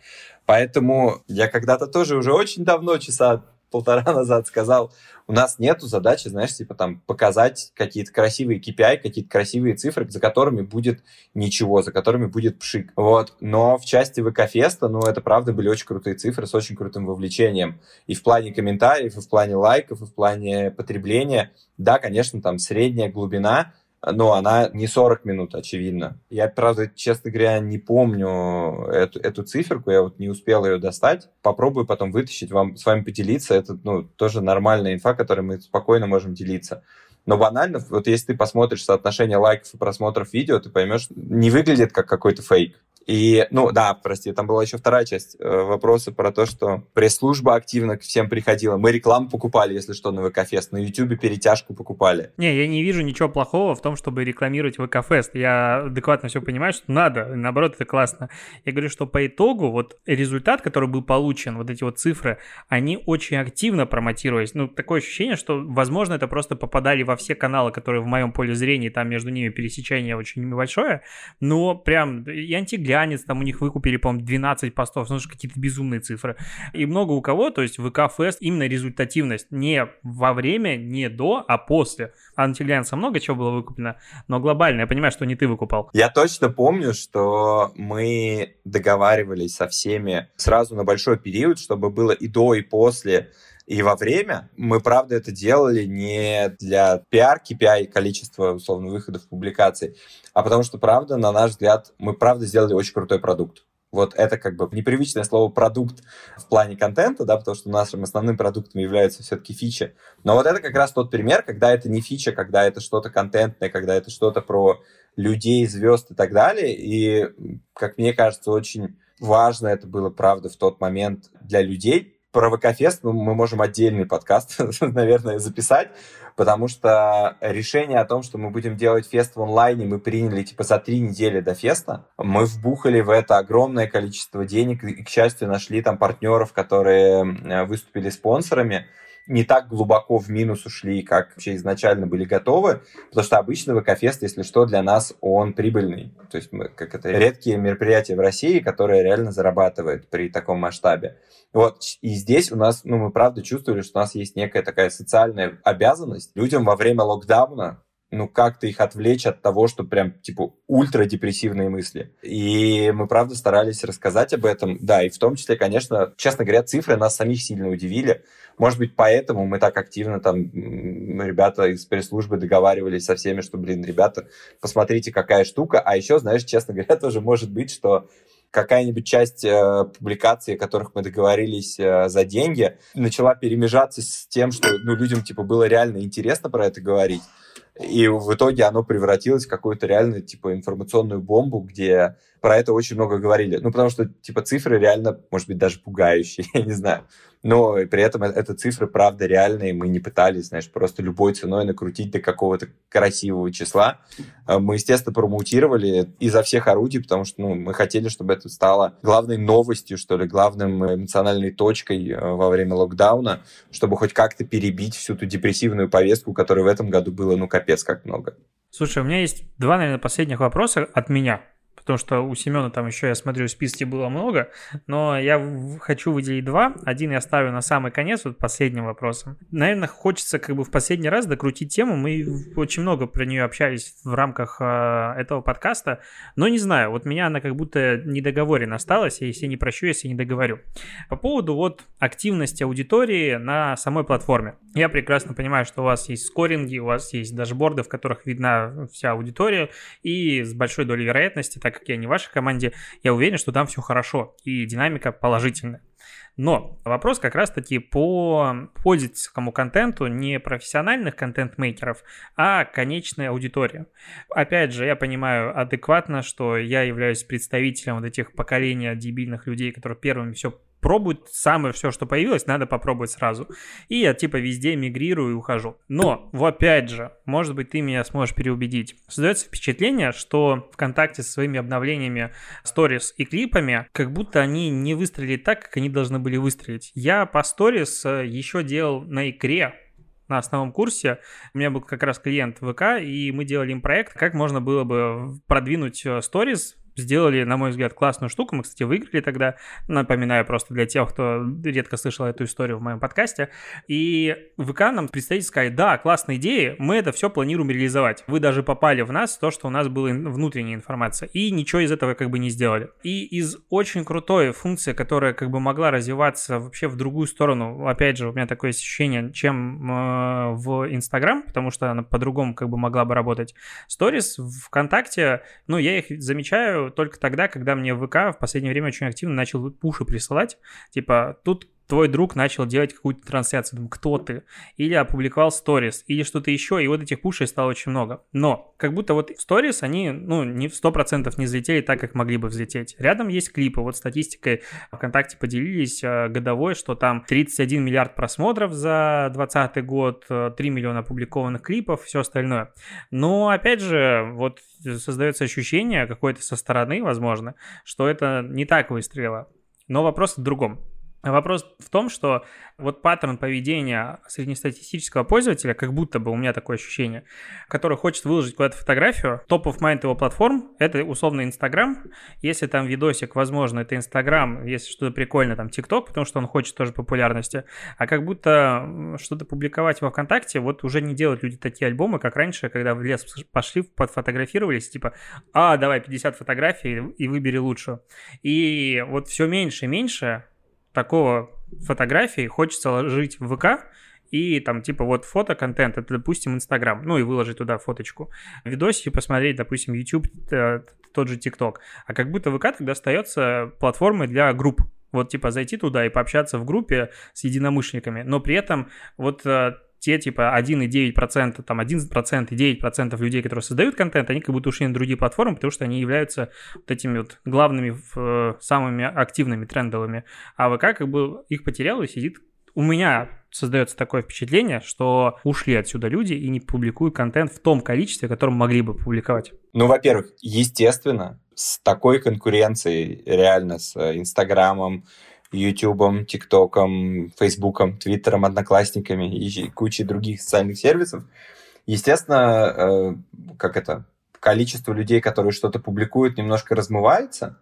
Поэтому я когда-то тоже уже очень давно, часа полтора назад сказал, у нас нету задачи, знаешь, типа там показать какие-то красивые KPI, какие-то красивые цифры, за которыми будет ничего, за которыми будет пшик. Вот. Но в части ВК-феста, ну, это правда были очень крутые цифры с очень крутым вовлечением. И в плане комментариев, и в плане лайков, и в плане потребления. Да, конечно, там средняя глубина, но она не 40 минут, очевидно. Я, правда, честно говоря, не помню эту, эту циферку, я вот не успел ее достать. Попробую потом вытащить, вам, с вами поделиться. Это ну, тоже нормальная инфа, которой мы спокойно можем делиться. Но банально, вот если ты посмотришь соотношение лайков и просмотров видео, ты поймешь, не выглядит как какой-то фейк. И, ну, да, прости, там была еще вторая часть э, вопроса про то, что пресс-служба активно к всем приходила. Мы рекламу покупали, если что, на ВК-фест. На Ютубе перетяжку покупали. Не, я не вижу ничего плохого в том, чтобы рекламировать ВК-фест. Я адекватно все понимаю, что надо. Наоборот, это классно. Я говорю, что по итогу вот результат, который был получен, вот эти вот цифры, они очень активно промотировались. Ну, такое ощущение, что, возможно, это просто попадали во все каналы, которые в моем поле зрения, там между ними пересечение очень небольшое, но прям и антигляд глянец, там у них выкупили, по-моему, 12 постов, ну, какие-то безумные цифры. И много у кого, то есть ВК-фест, именно результативность не во время, не до, а после. Антиглянца много чего было выкуплено, но глобально, я понимаю, что не ты выкупал. Я точно помню, что мы договаривались со всеми сразу на большой период, чтобы было и до, и после и во время мы, правда, это делали не для пиар, KPI, количества, условно, выходов публикаций, а потому что, правда, на наш взгляд, мы, правда, сделали очень крутой продукт. Вот это как бы непривычное слово продукт в плане контента, да, потому что нашим основным продуктом является все-таки фича. Но вот это как раз тот пример, когда это не фича, когда это что-то контентное, когда это что-то про людей, звезд и так далее. И, как мне кажется, очень важно это было, правда, в тот момент для людей, про ВК-фест мы можем отдельный подкаст, наверное, записать, потому что решение о том, что мы будем делать фест в онлайне, мы приняли типа за три недели до феста. Мы вбухали в это огромное количество денег и, к счастью, нашли там партнеров, которые выступили спонсорами не так глубоко в минус ушли, как вообще изначально были готовы, потому что обычно ВК-фест, если что, для нас он прибыльный. То есть мы, как это редкие мероприятия в России, которые реально зарабатывают при таком масштабе. Вот, и здесь у нас, ну, мы правда чувствовали, что у нас есть некая такая социальная обязанность людям во время локдауна ну, как-то их отвлечь от того, что прям, типа, ультрадепрессивные мысли. И мы, правда, старались рассказать об этом. Да, и в том числе, конечно, честно говоря, цифры нас самих сильно удивили. Может быть, поэтому мы так активно там, ребята из пресс-службы договаривались со всеми, что, блин, ребята, посмотрите, какая штука. А еще, знаешь, честно говоря, тоже может быть, что какая-нибудь часть э, публикаций, о которых мы договорились э, за деньги, начала перемежаться с тем, что ну, людям типа было реально интересно про это говорить. И в итоге оно превратилось в какую-то реально, типа, информационную бомбу, где про это очень много говорили. Ну, потому что, типа, цифры реально, может быть, даже пугающие, я не знаю. Но при этом это цифры, правда, реальные. Мы не пытались, знаешь, просто любой ценой накрутить до какого-то красивого числа. А, мы, естественно, промоутировали изо всех орудий, потому что ну, мы хотели, чтобы это стало главной новостью, что ли, главным эмоциональной точкой э, во время локдауна, чтобы хоть как-то перебить всю ту депрессивную повестку, которой в этом году было, ну, капец как много. Слушай, у меня есть два, наверное, последних вопроса от меня потому что у Семена там еще, я смотрю, в списке было много, но я хочу выделить два. Один я ставлю на самый конец, вот последним вопросом. Наверное, хочется как бы в последний раз докрутить тему, мы очень много про нее общались в рамках э, этого подкаста, но не знаю, вот меня она как будто недоговорена осталась, я если не прощу, если не договорю. По поводу вот активности аудитории на самой платформе. Я прекрасно понимаю, что у вас есть скоринги, у вас есть дашборды, в которых видна вся аудитория, и с большой долей вероятности, так как я не в вашей команде, я уверен, что там все хорошо и динамика положительная. Но вопрос как раз-таки по пользовательскому контенту не профессиональных контент-мейкеров, а конечной аудитории. Опять же, я понимаю адекватно, что я являюсь представителем вот этих поколения дебильных людей, которые первыми все пробуют самое все, что появилось, надо попробовать сразу. И я типа везде мигрирую и ухожу. Но, опять же, может быть, ты меня сможешь переубедить. Создается впечатление, что ВКонтакте со своими обновлениями сторис и клипами, как будто они не выстрелили так, как они должны были выстрелить. Я по сторис э, еще делал на икре, на основном курсе. У меня был как раз клиент ВК, и мы делали им проект, как можно было бы продвинуть э, сторис сделали, на мой взгляд, классную штуку. Мы, кстати, выиграли тогда. Напоминаю просто для тех, кто редко слышал эту историю в моем подкасте. И ВК нам представитель сказали, да, классная идея, мы это все планируем реализовать. Вы даже попали в нас, то, что у нас была внутренняя информация. И ничего из этого как бы не сделали. И из очень крутой функции, которая как бы могла развиваться вообще в другую сторону, опять же, у меня такое ощущение, чем э, в Инстаграм, потому что она по-другому как бы могла бы работать. Сторис ВКонтакте, ну, я их замечаю только тогда, когда мне ВК в последнее время очень активно начал пуши присылать. Типа, тут твой друг начал делать какую-то трансляцию, думаю, кто ты? Или опубликовал сторис, или что-то еще, и вот этих пушей стало очень много. Но как будто вот сторис, они, ну, не в 100% не взлетели так, как могли бы взлететь. Рядом есть клипы, вот статистикой ВКонтакте поделились э, годовой, что там 31 миллиард просмотров за 2020 год, 3 э, миллиона опубликованных клипов, все остальное. Но, опять же, вот создается ощущение какое-то со стороны, возможно, что это не так выстрелило. Но вопрос в другом. Вопрос в том, что вот паттерн поведения среднестатистического пользователя, как будто бы у меня такое ощущение, который хочет выложить куда-то фотографию, топ of mind его платформ — это условно Инстаграм. Если там видосик, возможно, это Инстаграм, если что-то прикольное, там ТикТок, потому что он хочет тоже популярности. А как будто что-то публиковать во ВКонтакте, вот уже не делают люди такие альбомы, как раньше, когда в лес пошли, подфотографировались, типа, а, давай 50 фотографий и выбери лучшую. И вот все меньше и меньше такого фотографии хочется ложить в ВК, и там типа вот фото-контент, это, допустим, Инстаграм, ну и выложить туда фоточку. Видосики посмотреть, допустим, YouTube, э, тот же ТикТок. А как будто ВК тогда остается платформой для групп. Вот типа зайти туда и пообщаться в группе с единомышленниками, но при этом вот э, те типа 1,9%, там 1% и 9% людей, которые создают контент, они как будто ушли на другие платформы, потому что они являются вот этими вот главными, э, самыми активными, трендовыми. А ВК как бы их потерял и сидит у меня создается такое впечатление, что ушли отсюда люди и не публикуют контент в том количестве, которым могли бы публиковать. Ну, во-первых, естественно, с такой конкуренцией реально с Инстаграмом, Ютубом, ТикТоком, Фейсбуком, Твиттером, Одноклассниками и кучей других социальных сервисов, естественно, э, как это, количество людей, которые что-то публикуют, немножко размывается,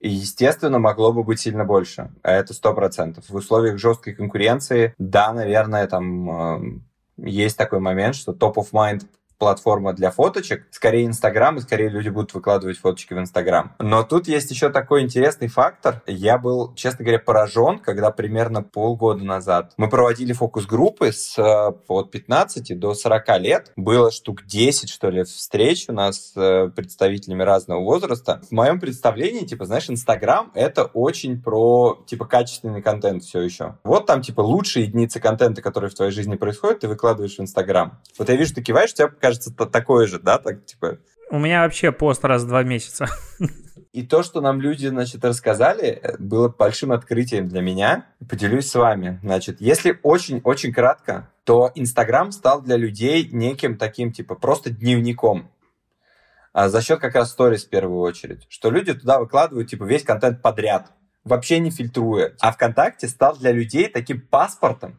и, естественно, могло бы быть сильно больше. А это сто процентов. В условиях жесткой конкуренции, да, наверное, там э, есть такой момент, что топ of mind платформа для фоточек. Скорее Инстаграм, и скорее люди будут выкладывать фоточки в Инстаграм. Но тут есть еще такой интересный фактор. Я был, честно говоря, поражен, когда примерно полгода назад мы проводили фокус-группы с э, от 15 до 40 лет. Было штук 10, что ли, встреч у нас с э, представителями разного возраста. В моем представлении, типа, знаешь, Инстаграм — это очень про, типа, качественный контент все еще. Вот там, типа, лучшие единицы контента, которые в твоей жизни происходят, ты выкладываешь в Инстаграм. Вот я вижу, ты киваешь, у тебя кажется, такое же, да, так типа... У меня вообще пост раз в два месяца. И то, что нам люди, значит, рассказали, было большим открытием для меня. Поделюсь с вами. Значит, если очень-очень кратко, то Инстаграм стал для людей неким таким, типа, просто дневником. А за счет как раз сторис в первую очередь. Что люди туда выкладывают, типа, весь контент подряд, вообще не фильтруя. А ВКонтакте стал для людей таким паспортом,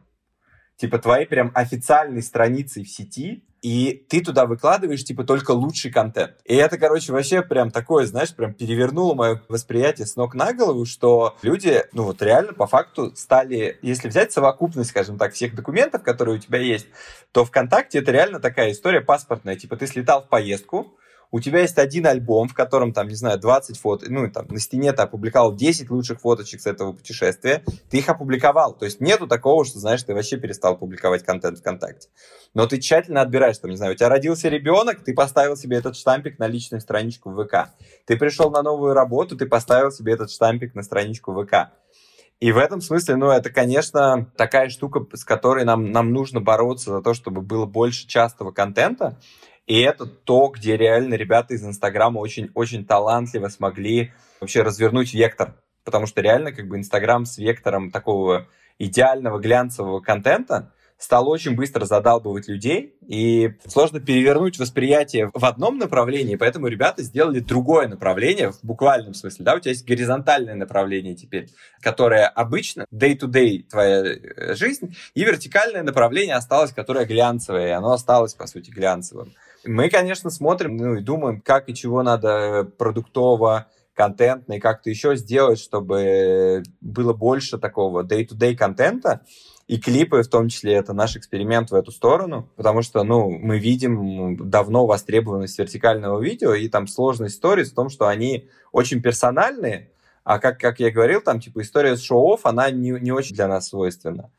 типа, твоей прям официальной страницей в сети, и ты туда выкладываешь, типа, только лучший контент. И это, короче, вообще прям такое, знаешь, прям перевернуло мое восприятие с ног на голову, что люди, ну вот реально, по факту, стали, если взять совокупность, скажем так, всех документов, которые у тебя есть, то ВКонтакте это реально такая история паспортная. Типа, ты слетал в поездку, у тебя есть один альбом, в котором, там, не знаю, 20 фото, ну, там, на стене ты опубликовал 10 лучших фоточек с этого путешествия, ты их опубликовал. То есть нету такого, что, знаешь, ты вообще перестал публиковать контент ВКонтакте. Но ты тщательно отбираешь, там, не знаю, у тебя родился ребенок, ты поставил себе этот штампик на личную страничку ВК. Ты пришел на новую работу, ты поставил себе этот штампик на страничку ВК. И в этом смысле, ну, это, конечно, такая штука, с которой нам, нам нужно бороться за то, чтобы было больше частого контента. И это то, где реально ребята из Инстаграма очень-очень талантливо смогли вообще развернуть вектор. Потому что реально как бы Инстаграм с вектором такого идеального глянцевого контента стал очень быстро задалбывать людей, и сложно перевернуть восприятие в одном направлении, поэтому ребята сделали другое направление в буквальном смысле. Да, у тебя есть горизонтальное направление теперь, которое обычно day-to-day твоя э, жизнь, и вертикальное направление осталось, которое глянцевое, и оно осталось, по сути, глянцевым. Мы, конечно, смотрим ну, и думаем, как и чего надо продуктово, контентно и как-то еще сделать, чтобы было больше такого day-to-day контента, и клипы, в том числе, это наш эксперимент в эту сторону, потому что, ну, мы видим давно востребованность вертикального видео, и там сложность истории в том, что они очень персональные, а как, как я говорил, там, типа, история с шоу она не, не очень для нас свойственна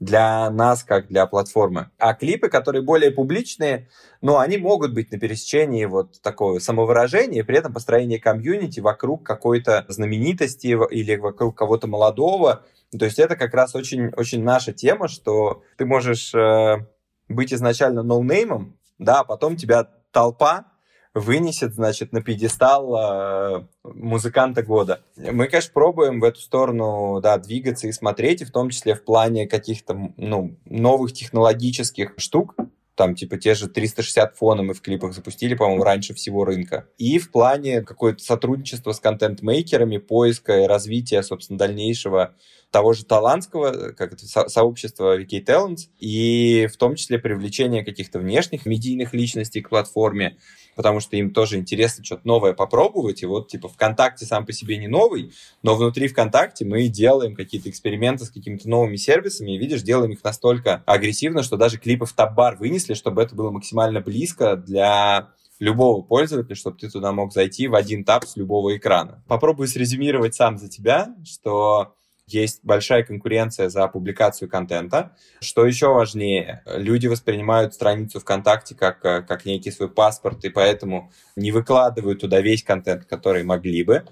для нас, как для платформы. А клипы, которые более публичные, ну, они могут быть на пересечении вот такого самовыражения, при этом построение комьюнити вокруг какой-то знаменитости или вокруг кого-то молодого. То есть это как раз очень, очень наша тема, что ты можешь э, быть изначально ноунеймом, да, а потом тебя толпа вынесет, значит, на пьедестал э, музыканта года. Мы, конечно, пробуем в эту сторону, да, двигаться и смотреть, и в том числе в плане каких-то, ну, новых технологических штук, там, типа, те же 360 фона мы в клипах запустили, по-моему, раньше всего рынка. И в плане какое-то сотрудничества с контент-мейкерами, поиска и развития, собственно, дальнейшего того же талантского, как это, со сообщества VK Talents, и в том числе привлечение каких-то внешних медийных личностей к платформе, потому что им тоже интересно что-то новое попробовать. И вот, типа, ВКонтакте сам по себе не новый, но внутри ВКонтакте мы делаем какие-то эксперименты с какими-то новыми сервисами, и, видишь, делаем их настолько агрессивно, что даже клипы в таб-бар вынесли, чтобы это было максимально близко для любого пользователя, чтобы ты туда мог зайти в один тап с любого экрана. Попробую срезюмировать сам за тебя, что есть большая конкуренция за публикацию контента. Что еще важнее, люди воспринимают страницу ВКонтакте как, э, как некий свой паспорт, и поэтому не выкладывают туда весь контент, который могли бы.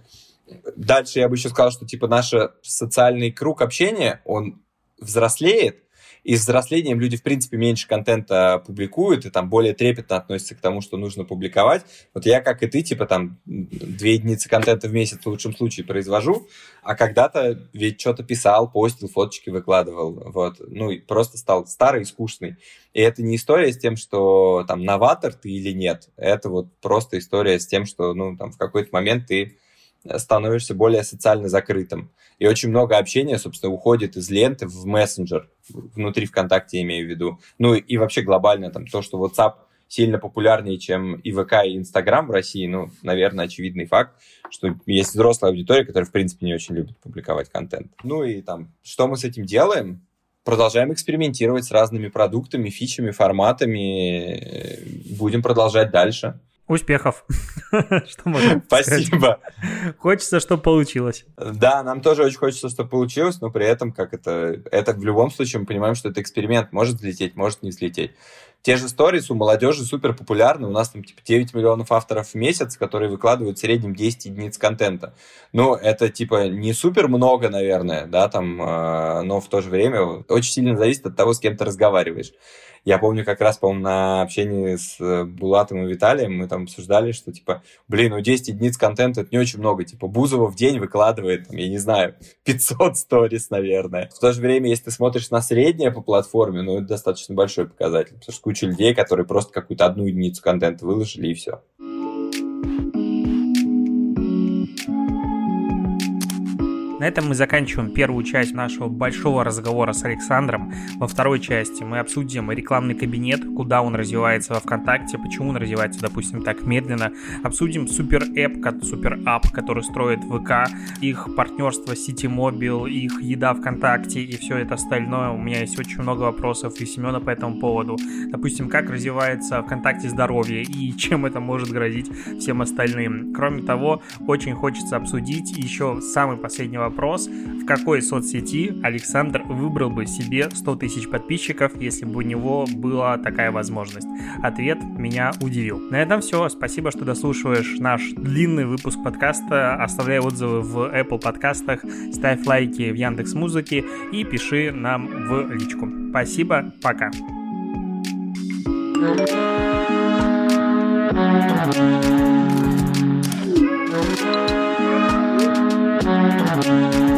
Дальше я бы еще сказал, что типа наш социальный круг общения, он взрослеет, и с взрослением люди, в принципе, меньше контента публикуют и там более трепетно относятся к тому, что нужно публиковать. Вот я, как и ты, типа там две единицы контента в месяц в лучшем случае произвожу, а когда-то ведь что-то писал, постил, фоточки выкладывал, вот. Ну, и просто стал старый и скучный. И это не история с тем, что там новатор ты или нет. Это вот просто история с тем, что, ну, там в какой-то момент ты становишься более социально закрытым. И очень много общения, собственно, уходит из ленты в мессенджер, внутри ВКонтакте, я имею в виду. Ну и вообще глобально там то, что WhatsApp сильно популярнее, чем и ВК, и Инстаграм в России, ну, наверное, очевидный факт, что есть взрослая аудитория, которая, в принципе, не очень любит публиковать контент. Ну и там, что мы с этим делаем? Продолжаем экспериментировать с разными продуктами, фичами, форматами. Будем продолжать дальше. Успехов. Что можно Спасибо. Хочется, чтобы получилось. Да, нам тоже очень хочется, чтобы получилось, но при этом, как это, это в любом случае мы понимаем, что это эксперимент. Может взлететь, может не взлететь. Те же сторис у молодежи супер популярны. У нас там типа 9 миллионов авторов в месяц, которые выкладывают в среднем 10 единиц контента. Ну, это типа не супер много, наверное, да, там, э, но в то же время очень сильно зависит от того, с кем ты разговариваешь. Я помню как раз, по-моему, на общении с э, Булатом и Виталием мы там обсуждали, что, типа, блин, ну 10 единиц контента — это не очень много. Типа, Бузова в день выкладывает, там, я не знаю, 500 сторис, наверное. В то же время, если ты смотришь на среднее по платформе, ну, это достаточно большой показатель, потому что куча людей, которые просто какую-то одну единицу контента выложили, и все. На этом мы заканчиваем первую часть нашего большого разговора с Александром. Во второй части мы обсудим рекламный кабинет, куда он развивается во ВКонтакте, почему он развивается, допустим, так медленно. Обсудим супер эп, супер ап, который строит ВК, их партнерство с Mobile, их еда ВКонтакте и все это остальное. У меня есть очень много вопросов и Семена по этому поводу. Допустим, как развивается ВКонтакте здоровье и чем это может грозить всем остальным. Кроме того, очень хочется обсудить еще самый последний вопрос вопрос, в какой соцсети Александр выбрал бы себе 100 тысяч подписчиков, если бы у него была такая возможность. Ответ меня удивил. На этом все. Спасибо, что дослушиваешь наш длинный выпуск подкаста. Оставляй отзывы в Apple подкастах, ставь лайки в Яндекс Музыке и пиши нам в личку. Спасибо, пока. Thank you. Thank you.